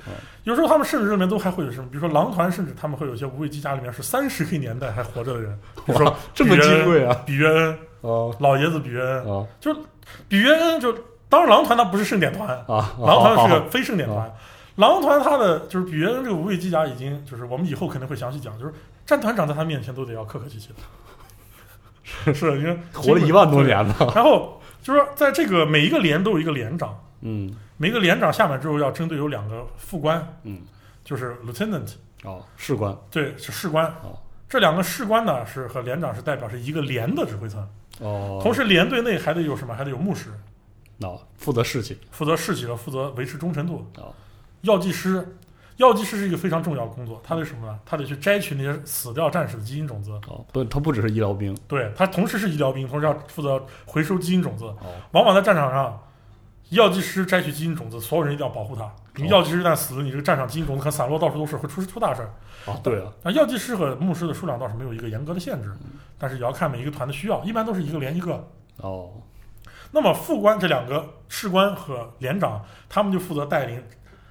有时候他们甚至里面都还会有什么，比如说狼团，甚至他们会有些无畏机甲里面是三十 K 年代还活着的人，比如说，这么金贵啊！比约恩，哦老爷子比约恩，哦比约恩就当然狼团它不是盛典团，啊，狼团是个非盛典团。狼团它的就是比约恩这个无畏机甲已经就是我们以后肯定会详细讲，就是战团长在他面前都得要客客气气的，是。因为活了一万多年了。然后就是说，在这个每一个连都有一个连长，嗯。每个连长下面之后要针对有两个副官，嗯，就是 lieutenant，哦，士官。对，是士官。哦。这两个士官呢是和连长是代表是一个连的指挥层，哦，同时连队内还得有什么？还得有牧师，哦负责士气负责士气的，负责维持忠诚度。哦药剂师，药剂师是一个非常重要的工作，他得什么呢？他得去摘取那些死掉战士的基因种子。哦，不，他不只是医疗兵对他同时是医疗兵，同时要负责回收基因种子。哦往往在战场上，药剂师摘取基因种子，所有人一定要保护他。因为药剂师一旦死了，你这个战场基因种子可散落到处都是，会出出大事儿。哦，对啊，那药剂师和牧师的数量倒是没有一个严格的限制，但是也要看每一个团的需要，一般都是一个连一个。哦那么副官这两个士官和连长，他们就负责带领。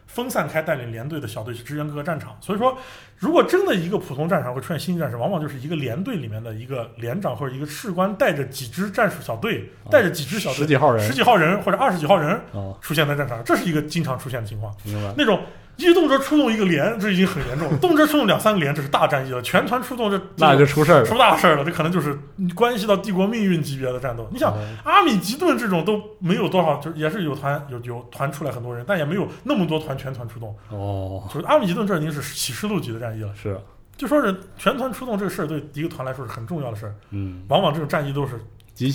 分散开带领连队的小队去支援各个战场，所以说，如果真的一个普通战场会出现星际战士，往往就是一个连队里面的一个连长或者一个士官带着几支战术小队，带着几支小队，十几号人十几号人或者二十几号人哦，出现在战场上，这是一个经常出现的情况。明白那种一动辄出动一个连，这已经很严重了；动辄出动两三个连，这是大战役了；全团出动这，那就出事儿了。出大事儿了。这可能就是关系到帝国命运级别的战斗。你想，哦阿米吉顿这种都没有多少，就是也是有团有有团出来很多人，但也没有那么多团全团出动。哦，就是阿米吉顿这已经是启示录级的战役了。是，就说是全团出动这个事儿，对一个团来说是很重要的事儿。嗯，往往这种战役都是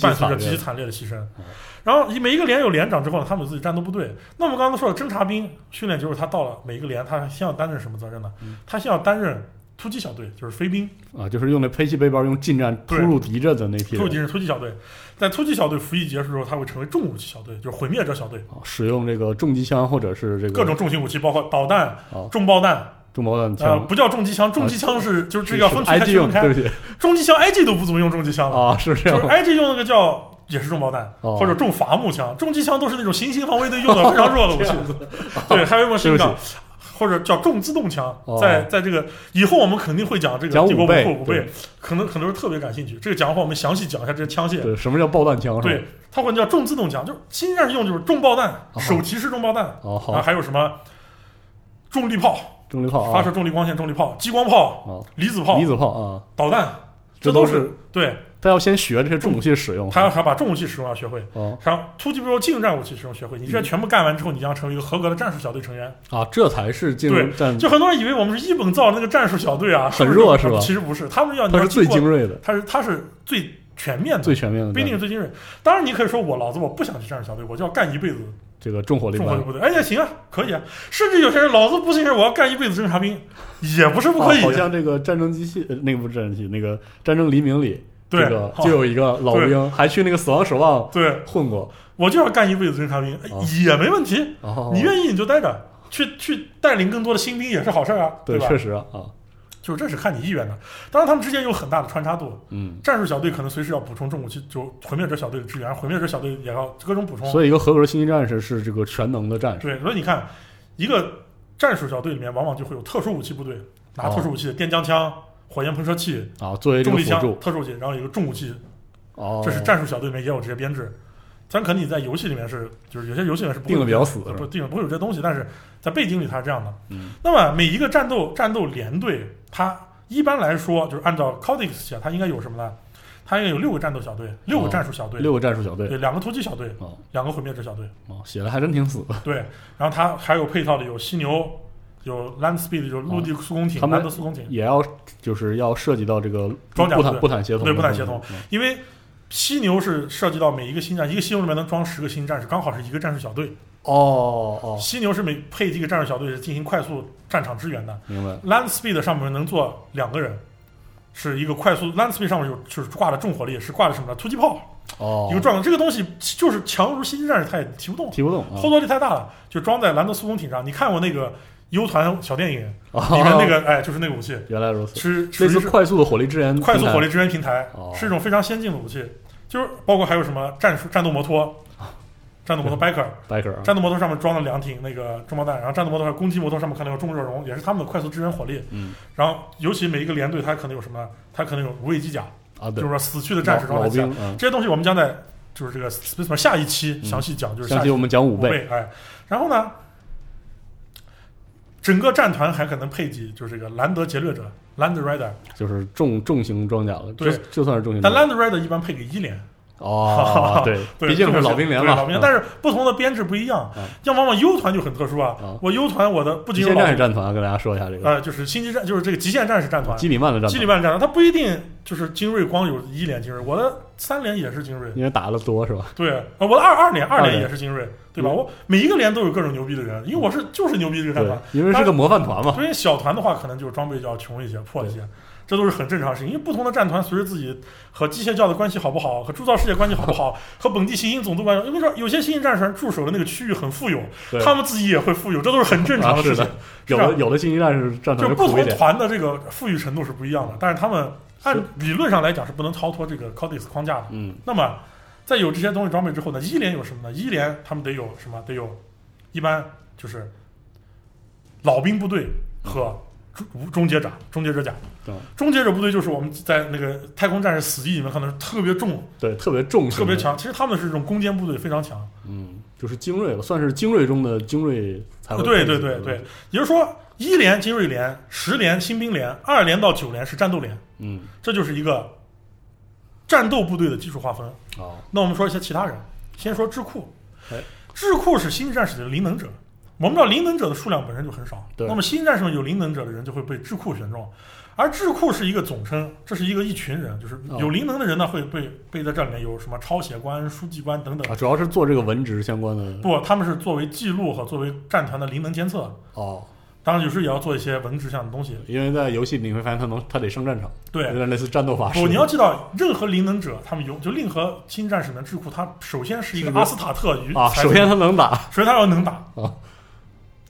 伴随着极其惨烈，的牺牲哦。然后每一个连有连长之后呢，他们有自己战斗部队。那我们刚才说了，侦察兵训练就是他到了每一个连，他先要担任什么责任呢嗯？他先要担任突击小队，就是飞兵，啊，就是用那喷气背包用近战突入敌阵的那批突击人，是突击小队。在突击小队服役结束之后，他会成为重武器小队，就是毁灭者小队，啊使用这个重机枪或者是这个各种重型武器，包括导弹、哦重爆弹。重炮弹呃，枪，不叫重机枪，重机枪是就是这个要分区分，开。不起重机枪 IG 都不怎么用重机枪了。啊，是这就是 IG 用那个叫也是重爆弹，哦或者重伐木枪，重机枪都是那种行星防卫队用的非常弱的武器。对，还有一个是一个，或者叫重自动枪，哦在在这个以后我们肯定会讲这个讲帝国五倍武库五倍，可能很多人特别感兴趣。这个讲的话，我们详细讲一下这些枪械。对，什么叫爆弹枪？对，它管叫重自动枪，就是新战士用就是重爆弹、哦手提式重爆弹，哦，啊，还有什么重力炮、重力炮啊，发射重力光线重力炮、激光炮、哦，离子炮、离子炮啊，导弹，这都是对。他要先学这些重武器使用，他要还把重武器使用要学会，哦。然后突击部近战武器使用学会，你这全部干完之后，你将成为一个合格的战术小队成员。啊，这才是进入对战，就很多人以为我们是一本造那个战术小队啊，很弱是吧？其实不是，他们要他是最精锐的，他是他是最全面的，最全面的不一定是最精锐。当然，你可以说我老子我不想去战术小队，我就要干一辈子这个重火力班，重火力部队。哎呀，行啊，可以啊。甚至有些人老子不行，我要干一辈子侦察兵，也不是不可以。啊好像这个战争机器，呃那个不是战争机器，那个战争黎明里，对这个就有一个老兵，还去那个死亡守望对混过，我就要干一辈子侦察兵，也没问题。哦，你愿意你就待着，去去带领更多的新兵也是好事儿啊，对，吧？确实啊，啊就是这是看你意愿的。当然，他们之间有很大的穿插度。嗯，战术小队可能随时要补充重武器，就毁灭者小队的支援，毁灭者小队也要各种补充。所以一个合格的星际战士是这个全能的战士，对，所以你看，一个战术小队里面往往就会有特殊武器部队，拿特殊武器的电浆枪、火焰喷射器、啊，作为重力枪、特殊武器，然后有一个重武器，哦，这是战术小队里面也有这些编制。咱可能你在游戏里面是，就是有些游戏里面是不定的比较死，呃不定不会有这些东西，但是在背景里它是这样的。嗯，那么每一个战斗战斗连队，它一般来说就是按照 Codex 写，它应该有什么呢？它应该有六个战斗小队，六个战术小队，六个战术小队，对，两个突击小队，哦两个毁灭者小队，哦，写的还真挺死的，对。然后它还有配套的有犀牛，有 Land Speed，有陆地速攻艇、他们兰德速攻艇，也要就是要涉及到这个装甲部队不坦协同对不坦，协同嗯因为犀牛是涉及到每一个新战，一个犀牛里面能装十个新战士，刚好是一个战术小队。哦哦，犀牛是每配这个战术小队是进行快速战场支援的。明白，Land Speed 上面能坐两个人，是一个快速 Land Speed 上面有就是挂的重火力，是挂的什么呢？突击炮，哦，一个撞的这个东西就是强如星际战士，它也提不动，提不动啊。后，坐力太大了，就装在兰德速风艇上。你看过那个 U 团小电影哦。里面那个，哎，就是那个武器，原来如此，是属类似快速的火力支援，快速火力支援平台哦，是一种非常先进的武器。就是包括还有什么战术战斗摩托，战斗摩托 biker，biker 啊。战斗摩托上面装了两挺那个重炮弹，然后战斗摩托还有攻击摩托上面可能有重热熔，也是他们的快速支援火力。嗯。然后尤其每一个连队它可能有什么，它可能有无畏机甲，就是，说死去的战士装老的机甲这些东西我们将在就是这个 Space 下一期详细讲，就是下一期我们讲五倍，哎，然后呢，整个战团还可能配给就是这个兰德劫掠者 Land Rider，就是重重型装甲了，对。就就算是重型但，Land Rider 一般配给一连，哦，对，对，毕竟是老兵连嘛，老兵，嗯但是不同的编制不一样嗯，像往往 U 团就很特殊啊啊，我 U 团我的不仅有老兵，战士战团，跟大家说一下这个呃，就是星际战，就是这个极限战士战团。基里曼的战团，基里曼战团，它不一定就是精锐光有一连精锐，我的三连也是精锐，因为打的多是吧？对，呃我的二二连二连也是精锐，对吧？嗯我每一个连都有各种牛逼的人，因为我是就是牛逼这个战团。，因为是个模范团嘛，所以小团的话，可能就是装备就要穷一些、破一些，这都是很正常的事情。因为不同的战团随着自己和机械教的关系好不好，和铸造世界关系好不好，和本地行星总督关系，因为说有些新兴战士驻守的那个区域很富有，他们自己也会富有，这都是很正常的事情。有的有的星际战士战团就不同团的这个富裕程度是不一样的，但是他们按理论上来讲是不能超脱这个 Codex 框架的。嗯，那么，在有这些东西装备之后呢，一连有什么呢？一连他们得有什么？得有，一般就是老兵部队和终终结者、终结者甲对。终结者部队就是我们在那个太空战士死地里面看到是特别重、对，特别重，特别强。其实他们是这种攻坚部队，非常强。嗯，就是精锐了，算是精锐中的精锐才会对对对对，也就是说，一连精锐连、十连新兵连、二连到九连是战斗连，嗯，这就是一个战斗部队的基础划分。哦，那我们说一些其他人，先说智库哎。智库是星际战士的灵能者。我们知道灵能者的数量本身就很少，对那么星际战士们有灵能者的人就会被智库选中，而智库是一个总称，这是一个一群人，就是哦。有灵能的人呢会被被在这里面有什么抄写官、书记官等等。啊，。主要是做这个文职相关的。不，他们是作为记录和作为战团的灵能监测，哦，当然有时也要做一些文职上的东西。因为在游戏里你会发现他能他得上战场，对。有，点类似战斗法师。不，你要知道，任何灵能者他们有就令和新战士的智库，他首先是一个个阿斯塔特与啊，首先他能打，首先他要能打啊，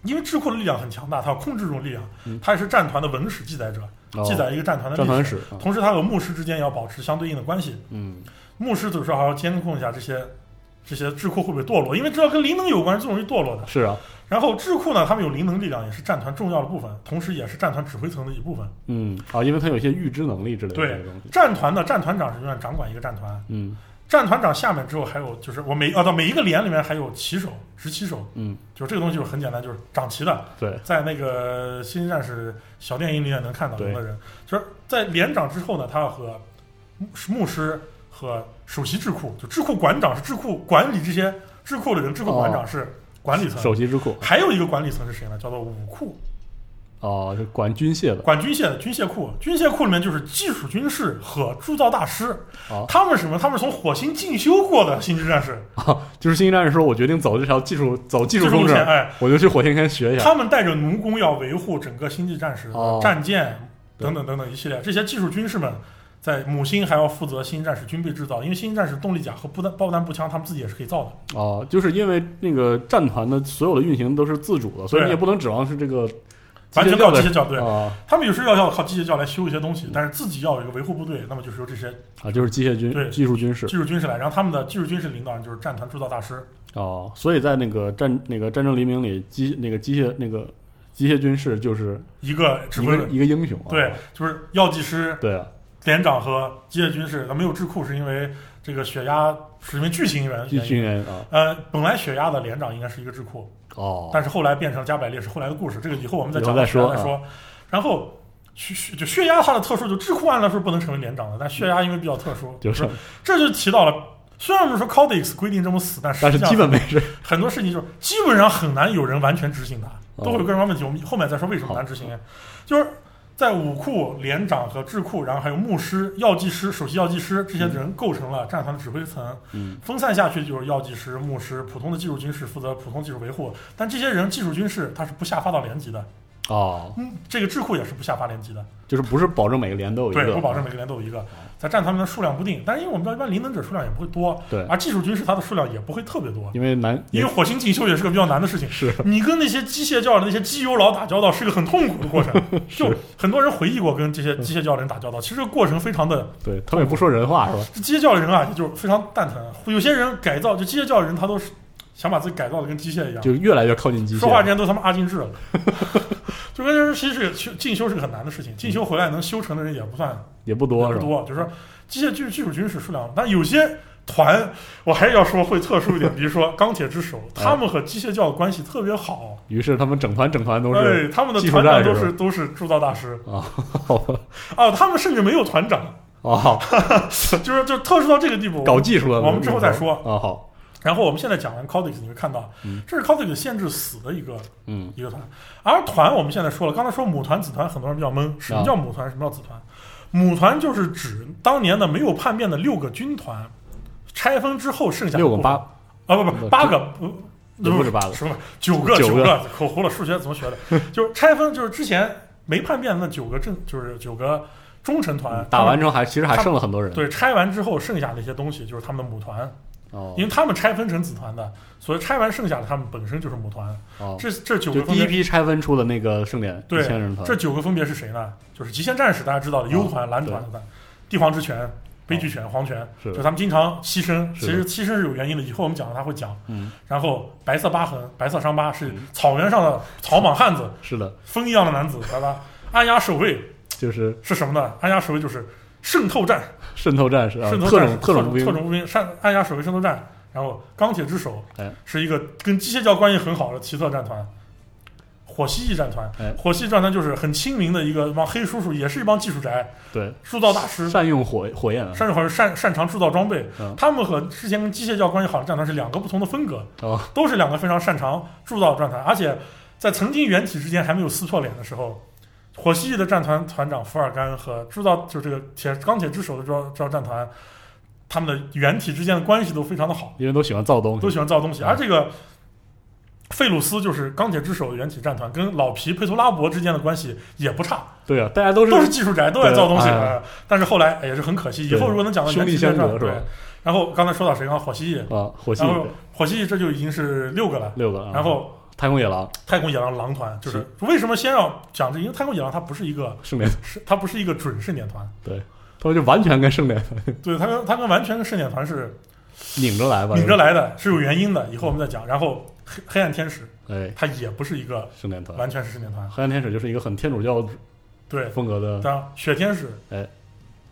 因为智库的力量很强大，他要控制这种力量嗯，他也是战团的文史记载者，哦记载一个战团的战团历史。同时，他和牧师之间也要保持相对应的关系。嗯，牧师有时候还要监控一下这些这些智库会不会堕落，因为这要跟灵能有关，是最容易堕落的。是啊，然后智库呢，他们有灵能力量，也是战团重要的部分，同时也是战团指挥层的一部分。嗯，啊，因为他有一些预知能力之类的对战团的战团长是永远掌管一个战团，嗯战团长下面之后还有就是我每啊到每一个连里面还有旗手、执旗手，嗯，就这个东西就是很简单，就是掌旗的。对，在那个《新战士》小电影里面能看到对有的人，就是在连长之后呢，他要和牧牧师和首席智库，就智库馆长是智库管理这些智库的人，智库馆长是管理层。首席智库，还有一个管理层是谁呢？叫做武库，哦，就管军械的，管军械的军械库。军械库里面就是技术军事和铸造大师，哦，他们什么？他们是从火星进修过的星际战士，就是星际战士说，我决定走这条技术走技术路线哎，我就去火星先学一下。他们带着奴工要维护整个星际战士哦的战舰等等等等一系列这些技术军士们。在母星还要负责星际战士军备制造，因为星际战士动力甲和步弹爆弹步枪他们自己也是可以造的。哦，就是因为那个战团的所有的运行都是自主的，所以你也不能指望是这个完全靠机械教对，啊。他们有时候要要靠机械教来修一些东西，但是自己要有一个维护部队，那么就是由这些啊，就是机械军对技术军事。技术军事来，然后他们的技术军事领导人就是战团铸造大师。哦，所以在那个战那个战争黎明里，机那个机械那个机械军事就是一个指挥，一个英雄、啊，对，就是药剂师、对啊，连长和机械军事。那没有智库是因为这个血压是因为剧情原剧原因。啊，呃，本来血压的连长应该是一个智库，哦，但是后来变成加百列是后来的故事，这个以后我们再讲再说啊再说。然后血血就血压它的特殊，就智库按来说不能成为连长的，但血压因为比较特殊，就是，这就提到了。虽然我们说 Codex 规定这么死，但实但是际上基本没事。很多事情就是基本上很难有人完全执行它，哦都会有各种问题。我们后面再说为什么难执行。就是在武库、连长和智库，然后还有牧师、药剂师、首席药剂师这些人构成了战团的指挥层。嗯，分散下去就是药剂师、牧师、普通的技术军事负责普通技术维护，但这些人技术军事他是不下发到连级的，哦，嗯，这个智库也是不下发连机的，就是不是保证每个连都有一对，个，不保证每个连都有一个，在占他们的数量不定，但是因为我们知道一般灵能者数量也不会多，对，而技术军事它的数量也不会特别多，因为难，因为火星进修也是个比较难的事情。是。你跟那些机械教的那些机油佬打交道是个很痛苦的过程，就很多人回忆过跟这些机械教的人打交道，其实这个过程非常的，对他们也不说人话是吧？这 机械教的人啊，就是非常蛋疼。有些人改造，就机械教的人他都是想把自己改造的跟机械一样，就越来越靠近机械，说话之前都他妈阿金智了。就跟人其实是进修是个很难的事情，进修回来能修成的人也不算。也不多不多，就是说机械技技术军事数量，但有些团我还是要说会特殊一点，比如说钢铁之手，他们和机械教的关系特别好，于是他们整团整团都是对，他们的团长都是都是铸造大师。啊，好吧，啊，他们甚至没有团长，啊，就是就特殊到这个地步。搞技术的，我们之后再说。啊，好，然后我们现在讲完 Codex，你会看到嗯，这是 Codex 限制死的一个嗯。一个团，而团我们现在说了，刚才说母团子团，很多人比较懵，什么叫母团，什么叫子团？母团就是指当年的没有叛变的六个军团拆分之后剩下六个八。啊不不不八个不不不是八个。什么？九个九个。口胡了，数学怎么学的？就是拆分就是之前没叛变的那九个正就是九个忠臣团打完之后还其实还剩了很多人，对拆完之后剩下那些东西就是他们的母团，哦因为他们拆分成子团的，所以拆完剩下的他们本身就是母团。哦，这这九就个分第一批拆分出的那个盛典对一千人团，这九个分别是谁呢？就是极限战士，大家知道的哦 U 团、蓝团的帝皇之拳、悲剧拳、皇拳，是就他们经常牺牲，其实牺牲是有原因的，以后我们讲他会讲。嗯，然后白色疤痕、白色伤疤是嗯草原上的草莽汉子，是的，风一样的男子，知道吧？按压守卫就是是什么呢？按压守卫就是渗透战，渗透战士渗透战士种特种兵。特种步兵，善安压守卫渗透战。然后钢铁之手哎。是一个跟机械教关系很好的奇特战团，火蜥蜴战团。哎，火蜥蜴战团就是很亲民的一个帮黑叔叔，也是一帮技术宅，对。铸造大师，善用火火焰啊，擅长擅擅长铸造装备。嗯。他们和之前跟机械教关系好的战团是两个不同的风格，哦。都是两个非常擅长铸造的战团，而且在曾经原体之间还没有撕破脸的时候。火蜥蜴的战团团长福尔甘和铸造就这个铁钢铁之手的铸造战团，他们的原体之间的关系都非常的好，因为都喜欢造东西都，喜欢造东西。嗯而这个费鲁斯就是钢铁之手原体战团，跟老皮佩图拉伯之间的关系也不差，对啊，大家都是都是技术宅，都爱造东西。但是后来哎也是很可惜，以后如果能讲到原体战对隔是吧。然后刚才说到谁？刚刚火蜥蜴，啊，火蜥蜴这就已经是六个了。六个啊，然后太空野狼太空野狼狼团就是为什么先要讲这？因为太空野狼它不是一个盛典，是它不是一个准圣殿团，他们就完全跟盛典 对它跟它跟完全跟盛典团是拧着来吧，拧着来的，是有原因的。以后我们再讲。然后黑黑暗天使哎，它也不是一个盛典团，完全是盛典团，黑暗天使就是一个很天主教对。风格的，当然，雪天使哎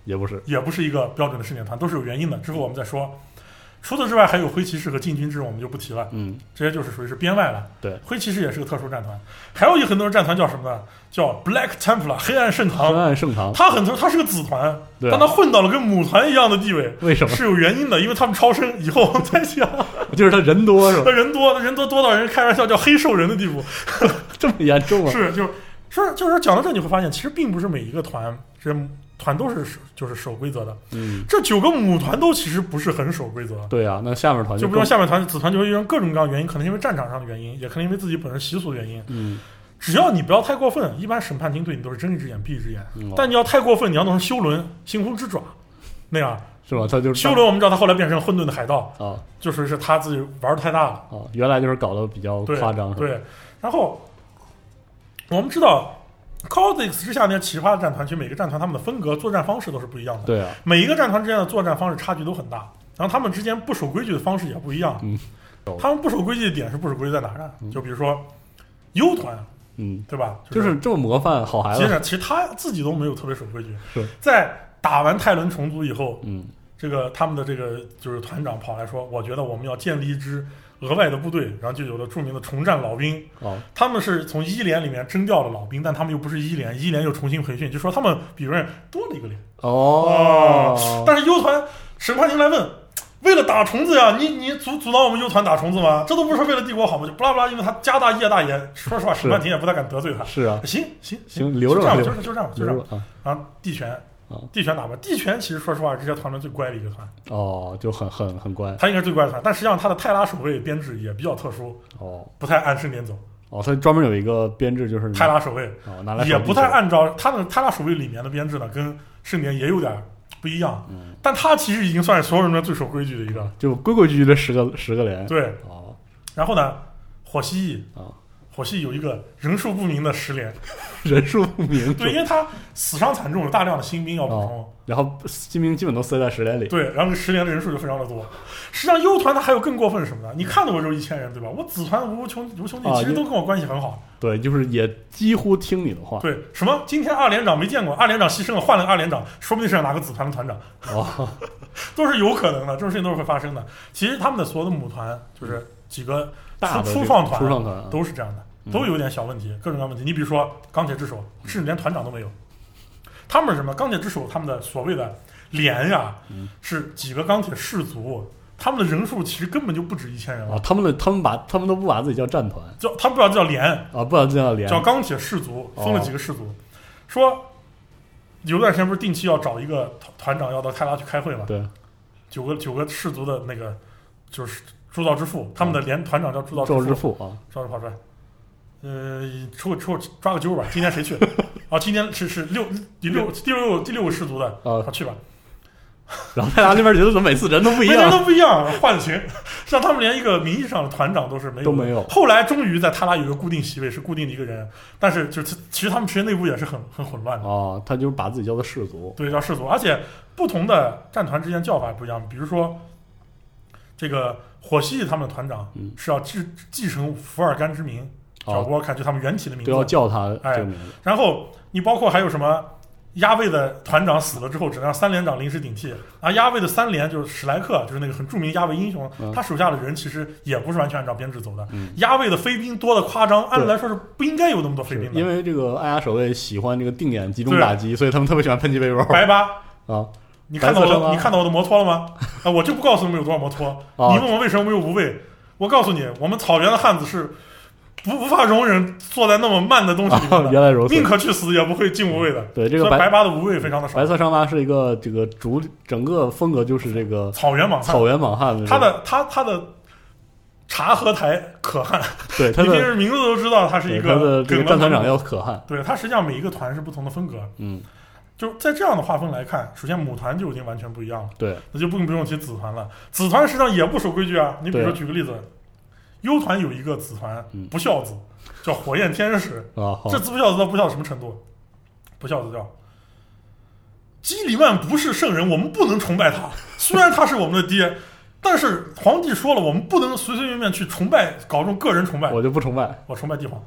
也不是，也不是一个标准的盛典团，都是有原因的。之后我们再说。除此之外，还有灰骑士和禁军之，我们就不提了，嗯，这些就是属于是编外了。对，灰骑士也是个特殊战团，还有一很多人战团叫什么呢？叫 Black Templar 黑暗圣堂黑。暗圣堂，他很多，他是个子团，但他混到了跟母团一样的地位，为什么？是有原因的，因为他们超生。以后我们再讲。就是他人多是吧他？人多，他人多多到人开玩笑叫黑兽人的地步。这么严重啊？是，就是是就是讲到这，你会发现，其实并不是每一个团这团都是守就是守规则的。嗯，这九个母团都其实不是很守规则。对啊，那下面团更就比如说下面团子团就会因为各种各样的原因，可能因为战场上的原因，也可能因为自己本身习俗的原因。嗯，只要你不要太过分，一般审判庭对你都是睁一只眼闭一只眼。嗯但你要太过分，你要弄成修伦、星空之爪那样。是吧？他就是修伦我们知道他后来变成混沌的海盗，啊就是是他自己玩的太大了。啊，原来就是搞得比较夸张？对，然后我们知道 Codex 之下那些奇葩的战团，其实每个战团他们的风格、作战方式都是不一样的。对啊，每一个战团之间的作战方式差距都很大，然后他们之间不守规矩的方式也不一样。嗯，他们不守规矩的点是不守规矩在哪儿呢？嗯就比如说 U 团，嗯，对吧？就是这么模范好孩子，其实其实他自己都没有特别守规矩是。在打完泰伦重组以后，嗯，这个他们的这个就是团长跑来说，我觉得我们要建立一支额外的部队，然后就有了著名的重战老兵。哦，他们是从一连里面征调的老兵，但他们又不是一连，一连又重新培训，就说他们比别人多了一个连。哦，但是 U 团审判庭来问，为了打虫子呀，你你阻阻挡我们 U 团打虫子吗？这都不是为了帝国好吗？就不拉不拉，因为他家大业大也，说实话，审判庭也不太敢得罪他。是啊，行行行，留着吧，就就是就这样吧，就这样吧。啊，然后地权啊，地权打吧，地权其实说实话，这些团中最乖的一个团，哦，就很很很乖，他应该是最乖的团，但实际上他的泰拉守卫编制也比较特殊，哦，不太按盛典走。哦，他专门有一个编制，就是泰拉守卫，哦拿来也不太按照他的泰拉守卫里面的编制呢，跟圣典也有点不一样。嗯，但他其实已经算是所有人中最守规矩的一个。就规规矩矩的十个十个连。对，哦。然后呢，火蜥蜴。啊，火系有一个人数不明的十连，人数不明。对，因为他死伤惨重，有大量的新兵要补充。然后新兵基本都塞在十连里。对，然后这十连的人数就非常的多。实际上，U 团他还有更过分是什么呢？你看到我就一千人，对吧？我子团无穷无兄弟啊其实都跟我关系很好。对，就是也几乎听你的话。对，什么今天二连长没见过，二连长牺牲了，换了个二连长，说不定是哪个子团的团长，哦，都是有可能的，这种事情都是会发生的。其实他们的所有的母团就是几个大初创团初创团啊都是这样的，嗯都有点小问题，各种各样问题。你比如说钢铁之手，甚至连团长都没有。他们是什么？钢铁之手他们的所谓的连呀，嗯是几个钢铁氏族，他们的人数其实根本就不止一千人啊，了。他们的他们把他们都不把自己叫战团叫他们不知道叫连，啊，不知道这叫连叫钢铁氏族，分了几个氏族，说有段时间不是定期要找一个团团长要到泰拉去开会嘛？对，九个九个氏族的那个就是铸造之父，他们的连团长叫铸造周之父，之父啊，稍微跑出来。呃，抽个抽抓个阄吧，今天谁去？啊，今天是是六第六第六第六个氏族的，啊。他去吧。然后泰达那边觉得怎么每次人都不一样。每个人都不一样，换群，让他们连一个名义上的团长都是没有都没有。后来终于在泰拉有一个固定席位，是固定的一个人，但是就是其实他们其实内部也是很很混乱的。啊，他就是把自己叫做氏族。对，叫氏族，而且不同的战团之间叫法不一样。比如说，这个火蜥蜴他们的团长嗯。是要继继承福尔甘之名，小啊，波看就他们原体的名字都要。叫他哎这个名字然后你包括还有什么？压卫的团长死了之后，只能让三连长临时顶替。而压卫的三连就是史莱克，就是那个很著名压卫英雄，嗯他手下的人其实也不是完全按照编制走的。嗯压卫的飞兵多的夸张，按理来说是不应该有那么多飞兵的。因为这个艾雅守卫喜欢这个定点集中打击，所以他们特别喜欢喷气背包白八，啊你看到我的你看到我的摩托了吗？啊，我就不告诉你们有多少摩托。啊你问我为什么没有无畏？我告诉你，我们草原的汉子是不无法容忍坐在那么慢的东西里原来如此宁。可去死也不会进无畏的。对这个白白八的无畏非常的少白。色伤疤是一个这个主整个风格就是这个草原莽汉，草原莽汉的，他的他他的察合台可汗，对他的名字都知道他是一个他的这个梗的猛战团长要可汗，对他实际上每一个团是不同的风格。嗯，就在这样的划分来看，首先母团就已经完全不一样了。对，那就更不用提子团了。子团实际上也不守规矩啊。你比如说举个例子，U 团有一个子团嗯不孝子，叫火焰天使。这不孝子到不孝到什么程度？不孝子叫基里曼不是圣人，我们不能崇拜他。虽然他是我们的爹，但是皇帝说了，我们不能随随便便去崇拜，搞这种个人崇拜。我就不崇拜，我崇拜帝皇，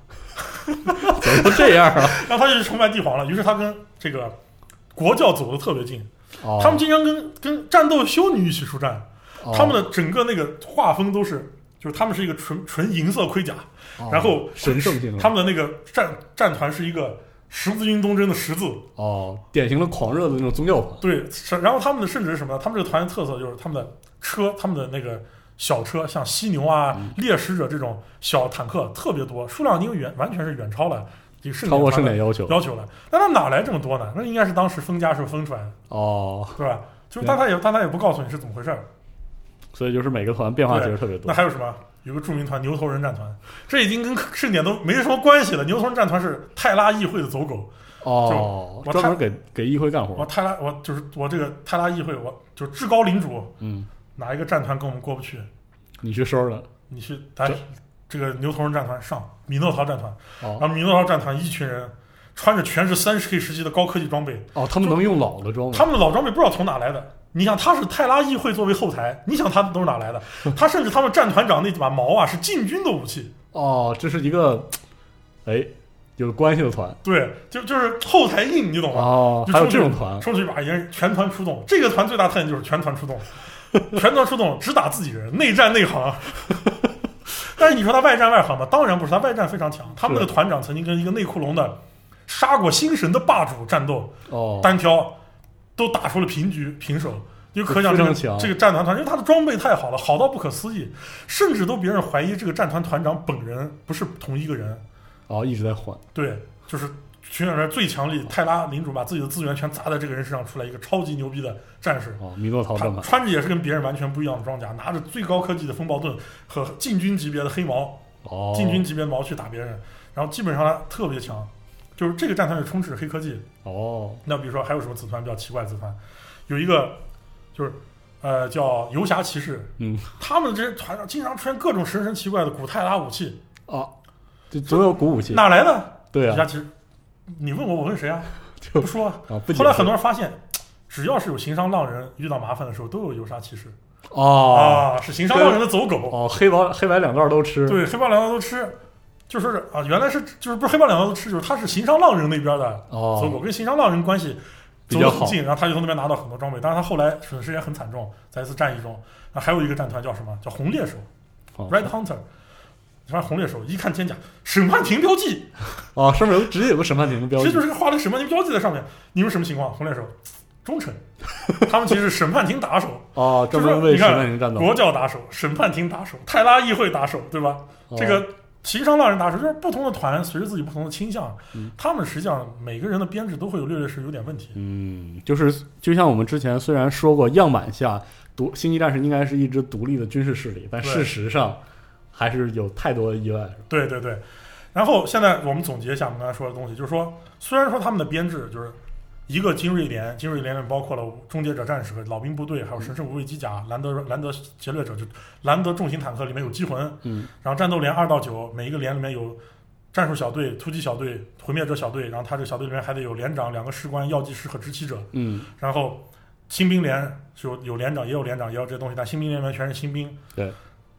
怎么都这样啊？然后他就去崇拜帝皇了。于是他跟这个国教走的特别近，哦他们经常跟跟战斗修女一起出战。哦他们的整个那个画风都是，就是他们是一个纯纯银色盔甲，哦然后神圣性他们的那个战战团是一个十字军东征的十字，哦，典型的狂热的那种宗教团，对，是然后他们的甚至是什么呢？他们这个团的特色就是他们的车，他们的那个小车，像犀牛啊、嗯猎食者这种小坦克特别多，数量已经远完全是远超了超过盛典要求要求了。那他哪来这么多呢？那应该是当时封家时候封出来的，哦，对吧？就是对但他也但他也不告诉你是怎么回事儿。所以就是每个团变化其实特别多那。还有什么？有个著名团牛头人战团，这已经跟盛典都没什么关系了。牛头人战团是泰拉议会的走狗。哦，我专门给给议会干活，我泰拉，我就是我这个泰拉议会，我就是至高领主，嗯，哪一个战团跟我们过不去？你去收拾了，你去来这这个牛头人战团上米诺陶战团，哦然哦后米诺陶战团一群人穿着全是三十 K 时期的高科技装备，哦，他们能用老的装备，他们的老装备不知道从哪来的。你想，他是泰拉议会作为后台，你想他都是哪来的？他甚至他们战团长那把矛啊是禁军的武器，哦，这是一个哎有关系的团对，就就是后台硬，你懂吗？哦，还有这种团冲出去把人全团出动。这个团最大特点就是全团出动，全团出动只打自己人，内战内行。但是你说他外战外行吗？当然不是，他外战非常强。他们的团长曾经跟一个内库隆的杀过星神的霸主战斗，哦，单挑都打出了平局平手。就可想这个非常强这个战团团，因为他的装备太好了，好到不可思议，甚至都别人怀疑这个战团团长本人不是同一个人。哦一直在换，对，就是群演员最强力，泰拉领主把自己的资源全砸在这个人身上，出来一个超级牛逼的战士。哦，米诺陶穿着也是跟别人完全不一样的装甲，拿着最高科技的风暴盾和禁军级别的黑矛，哦，禁军级别的毛去打别人，然后基本上他特别强，就是这个战团是充斥黑科技。哦，那比如说还有什么子团比较奇怪的子团，有一个就是呃叫游侠骑士，嗯，他们这些团上经常出现各种神神奇怪的古泰拉武器，啊，就总有古武器，哪来的？对啊，游侠骑士，你问我，我问谁啊？就不说啊。后来很多人发现，只要是有行商浪人遇到麻烦的时候，都有游侠骑士哦啊，是行商浪人的走狗。哦，黑白黑白两道都吃，对，黑白两道都吃，就说是啊，原来是就是不是黑豹两道都吃，就是他是行商浪人那边的哦，走狗，跟行商浪人关系走得很近，然后他就从那边拿到很多装备，但是他后来损失也很惨重，在一次战役中，那还有一个战团叫什么？叫红猎手哦 （Red Hunter）。你看红猎手，一看天甲，审判庭标记，啊，上面有直接有个审判庭的标记其实就是画了个审判庭标记在上面。你们什么情况？红猎手忠诚，他们其实是审判庭打手、啊，专门为审判庭战斗，国教打手、审判庭打手、泰拉议会打手，对吧？哦这个行商浪人打手就是不同的团，随着自己不同的倾向，嗯他们实际上每个人的编制都会有略略是有点问题。嗯，就是就像我们之前虽然说过，样板下独星际战士应该是一支独立的军事势力，但对事实上还是有太多的意外。对对对。然后现在我们总结一下我们刚才说的东西，就是说，虽然说他们的编制就是一个精锐连，精锐连里面包括了终结者战士和老兵部队，还有神圣无畏机甲、兰德兰德劫掠者，就兰德重型坦克里面有机魂，嗯，然后战斗连二到九，每一个连里面有战术小队、突击小队、毁灭者小队，然后他这个小队里面还得有连长、两个士官、药剂师和执旗者，嗯，然后新兵连就有有连长，也有连长，也有这些东西，但新兵连里面全是新兵。对，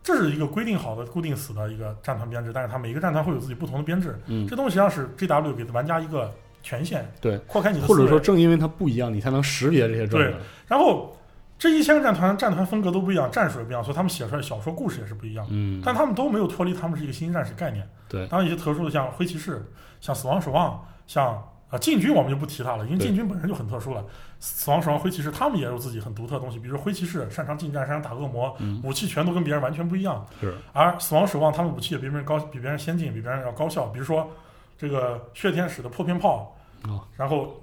这是一个规定好的、固定死的一个战团编制，但是它每一个战团会有自己不同的编制。嗯这东西实际上是 GW 给玩家一个权限，对，扩开你的。或者说正因为它不一样，你才能识别这些专门。然后这一千个战团，战团风格都不一样，战术也不一样，所以他们写出来的小说故事也是不一样。嗯，但他们都没有脱离他们是一个新战士概念。对当然一些特殊的像灰骑士、像死亡守望、像啊禁军，我们就不提它了，因为对禁军本身就很特殊了。死亡守望、灰骑士，他们也有自己很独特的东西，比如说灰骑士擅长近战，擅长打恶魔，嗯武器全都跟别人完全不一样。是而死亡守望他们武器也比别人高，比别人先进，比别人要高效。比如说这个血天使的破片炮，哦。然后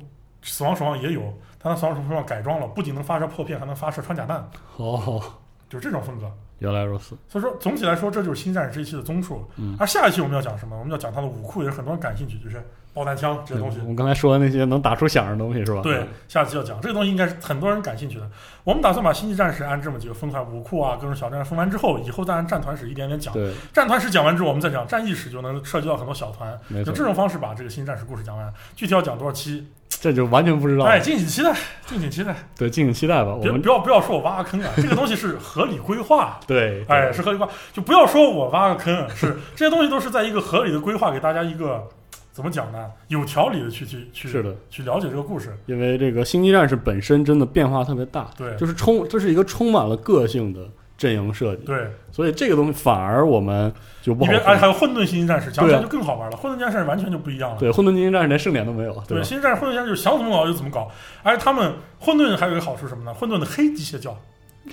死亡守望也有，但它死亡守望改装了，不仅能发射破片，还能发射穿甲弹，哦，就是这种风格。原来如此。所以说，总体来说，这就是新战士这一期的综述。嗯而下一期我们要讲什么？我们要讲它的武库，也是很多人感兴趣，就是爆弹枪这些东西我。们刚才说的那些能打出响的东西是吧？对，下期要讲这个东西，应该是很多人感兴趣的。我们打算把星际战士按这么几个分块，武库啊，各种小战分完之后，以后再按战团史一点点讲。对，战团史讲完之后，我们再讲战役史，就能涉及到很多小团。没错就这，种方式把这个新战士故事讲完。具体要讲多少期，这就完全不知道。哎，敬请期待，敬请期待。对，敬请期待吧。我们不要不要说我挖个坑啊，这个东西是合理规划。对，哎，是合理规划，就不要说我挖个坑，是这些东西都是在一个合理的规划，给大家一个怎么讲呢？有条理的去去去是的，去了解这个故事。因为这个星际战士本身真的变化特别大，对就是充，这是一个充满了个性的阵营设计，对，所以这个东西反而我们就不好哎，还有混沌星际战士，讲起来就更好玩了。混沌战士完全就不一样了。对，混沌星际战士连盛典都没有，对，吧？星际战士、混沌战士就是想怎么搞就怎么搞，而且他们混沌还有一个好处是什么呢？混沌的黑机械教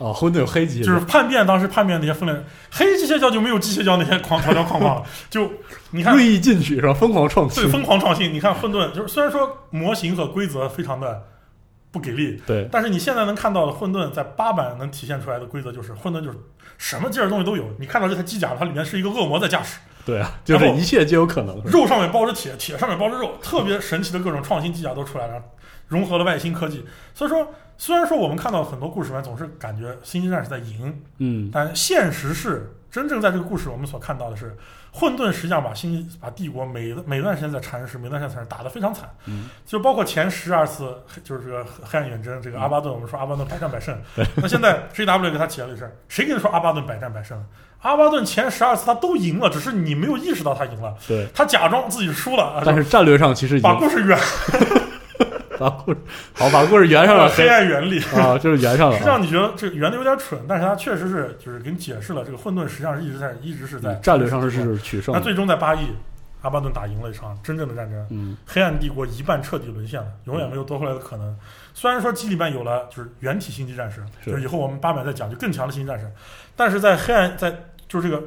哦，混沌有黑机，就是叛变，当时叛变那些分裂，黑机械教就没有机械教那些狂条条框框了。就你看，锐意进取是吧？疯狂创新对，疯狂创新。你看混沌，就是虽然说模型和规则非常的不给力，对但是你现在能看到的混沌在八版能体现出来的规则就是混沌就是什么劲儿的东西都有。你看到这台机甲，它里面是一个恶魔在驾驶，对啊，就是一切皆有可能，肉上面包着铁，铁上面包着肉，特别神奇的各种创新机甲都出来了，融合了外星科技。所以说，虽然说我们看到很多故事里面总是感觉星际战士在赢，嗯，但现实是真正在这个故事我们所看到的是，混沌实际上把星把帝国每每段时间在蚕食，每段时间在蚕食，打得非常惨。嗯，就包括前十二次，就是这个黑暗远征，这个阿巴顿，我们说阿巴顿百战百胜。那现在 JW 给他起了一事儿，谁跟你说阿巴顿百战百胜？阿巴顿前十二次他都赢了，只是你没有意识到他赢了，对。他假装自己输了，啊但是战略上其实已经把故事圆 把故事好把故事圆上了，黑暗原理。啊，就是圆上了啊。实际上你觉得这圆的有点蠢，但是他确实是就是给你解释了这个混沌实际上是一直在一直是在嗯战略上是是取胜的，那最终在八亿，阿巴顿打赢了一场真正的战争，嗯，黑暗帝国一半彻底沦陷了，永远没有夺回来的可能。虽然说基里曼有了就是原体星际战士，是就是以后我们八百再讲就更强的星际战士，但是在黑暗在就是这个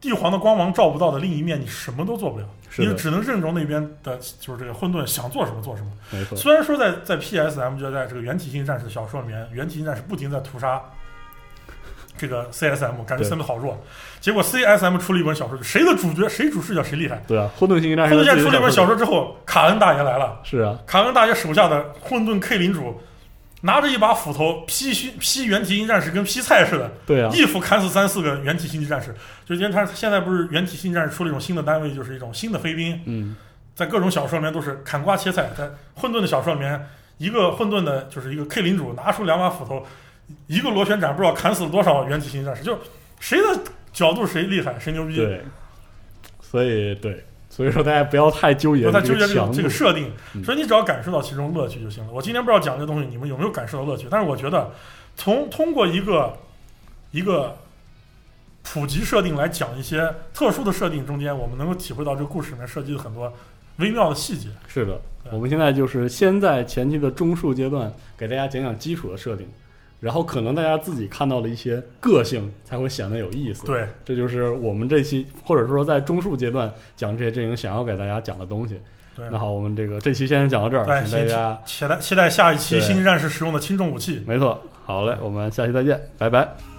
帝皇的光芒照不到的另一面，你什么都做不了，你只能任由那边的就是这个混沌想做什么做什么。没错，虽然说在在 PSM 就在这个原体星战士小说里面，原体星战士不停在屠杀这个 CSM，感觉对 CSM 好弱。结果 CSM 出了一本小说，谁的主角谁主视角谁厉害。对啊，混沌星际战士混沌的自己的线出了一本小说说之后，卡恩大爷来了。是啊，卡恩大爷手下的混沌 K 领主拿着一把斧头劈虚劈原体星战士，跟劈菜似的，对啊，一斧砍死三四个原体星际战士。就因为他现在不是原体星际战士出了一种新的单位，就是一种新的飞兵，嗯，在各种小说里面都是砍瓜切菜，在混沌的小说里面，一个混沌的就是一个 K 领主拿出两把斧头，一个螺旋斩不知道砍死了多少原体星际战士，就谁的角度谁厉害谁牛逼，对，所以对，所以说大家不要太纠结不要太纠结这个这个设定，嗯。所以你只要感受到其中乐趣就行了。我今天不知道讲这东西你们有没有感受到乐趣，但是我觉得从通过一个一个普及设定来讲一些特殊的设定中间，我们能够体会到这个故事里面涉及的很多微妙的细节。是的，我们现在就是先在前期的中述阶段给大家讲讲基础的设定，然后可能大家自己看到了一些个性，才会显得有意思。，对，这就是我们这期或者说在中述阶段讲这些阵营想要给大家讲的东西。对那好，我们这个这期先讲到这儿，对请大家期待期待下一期对星际战士使用的轻重武器。没错，好嘞，我们下期再见，拜拜。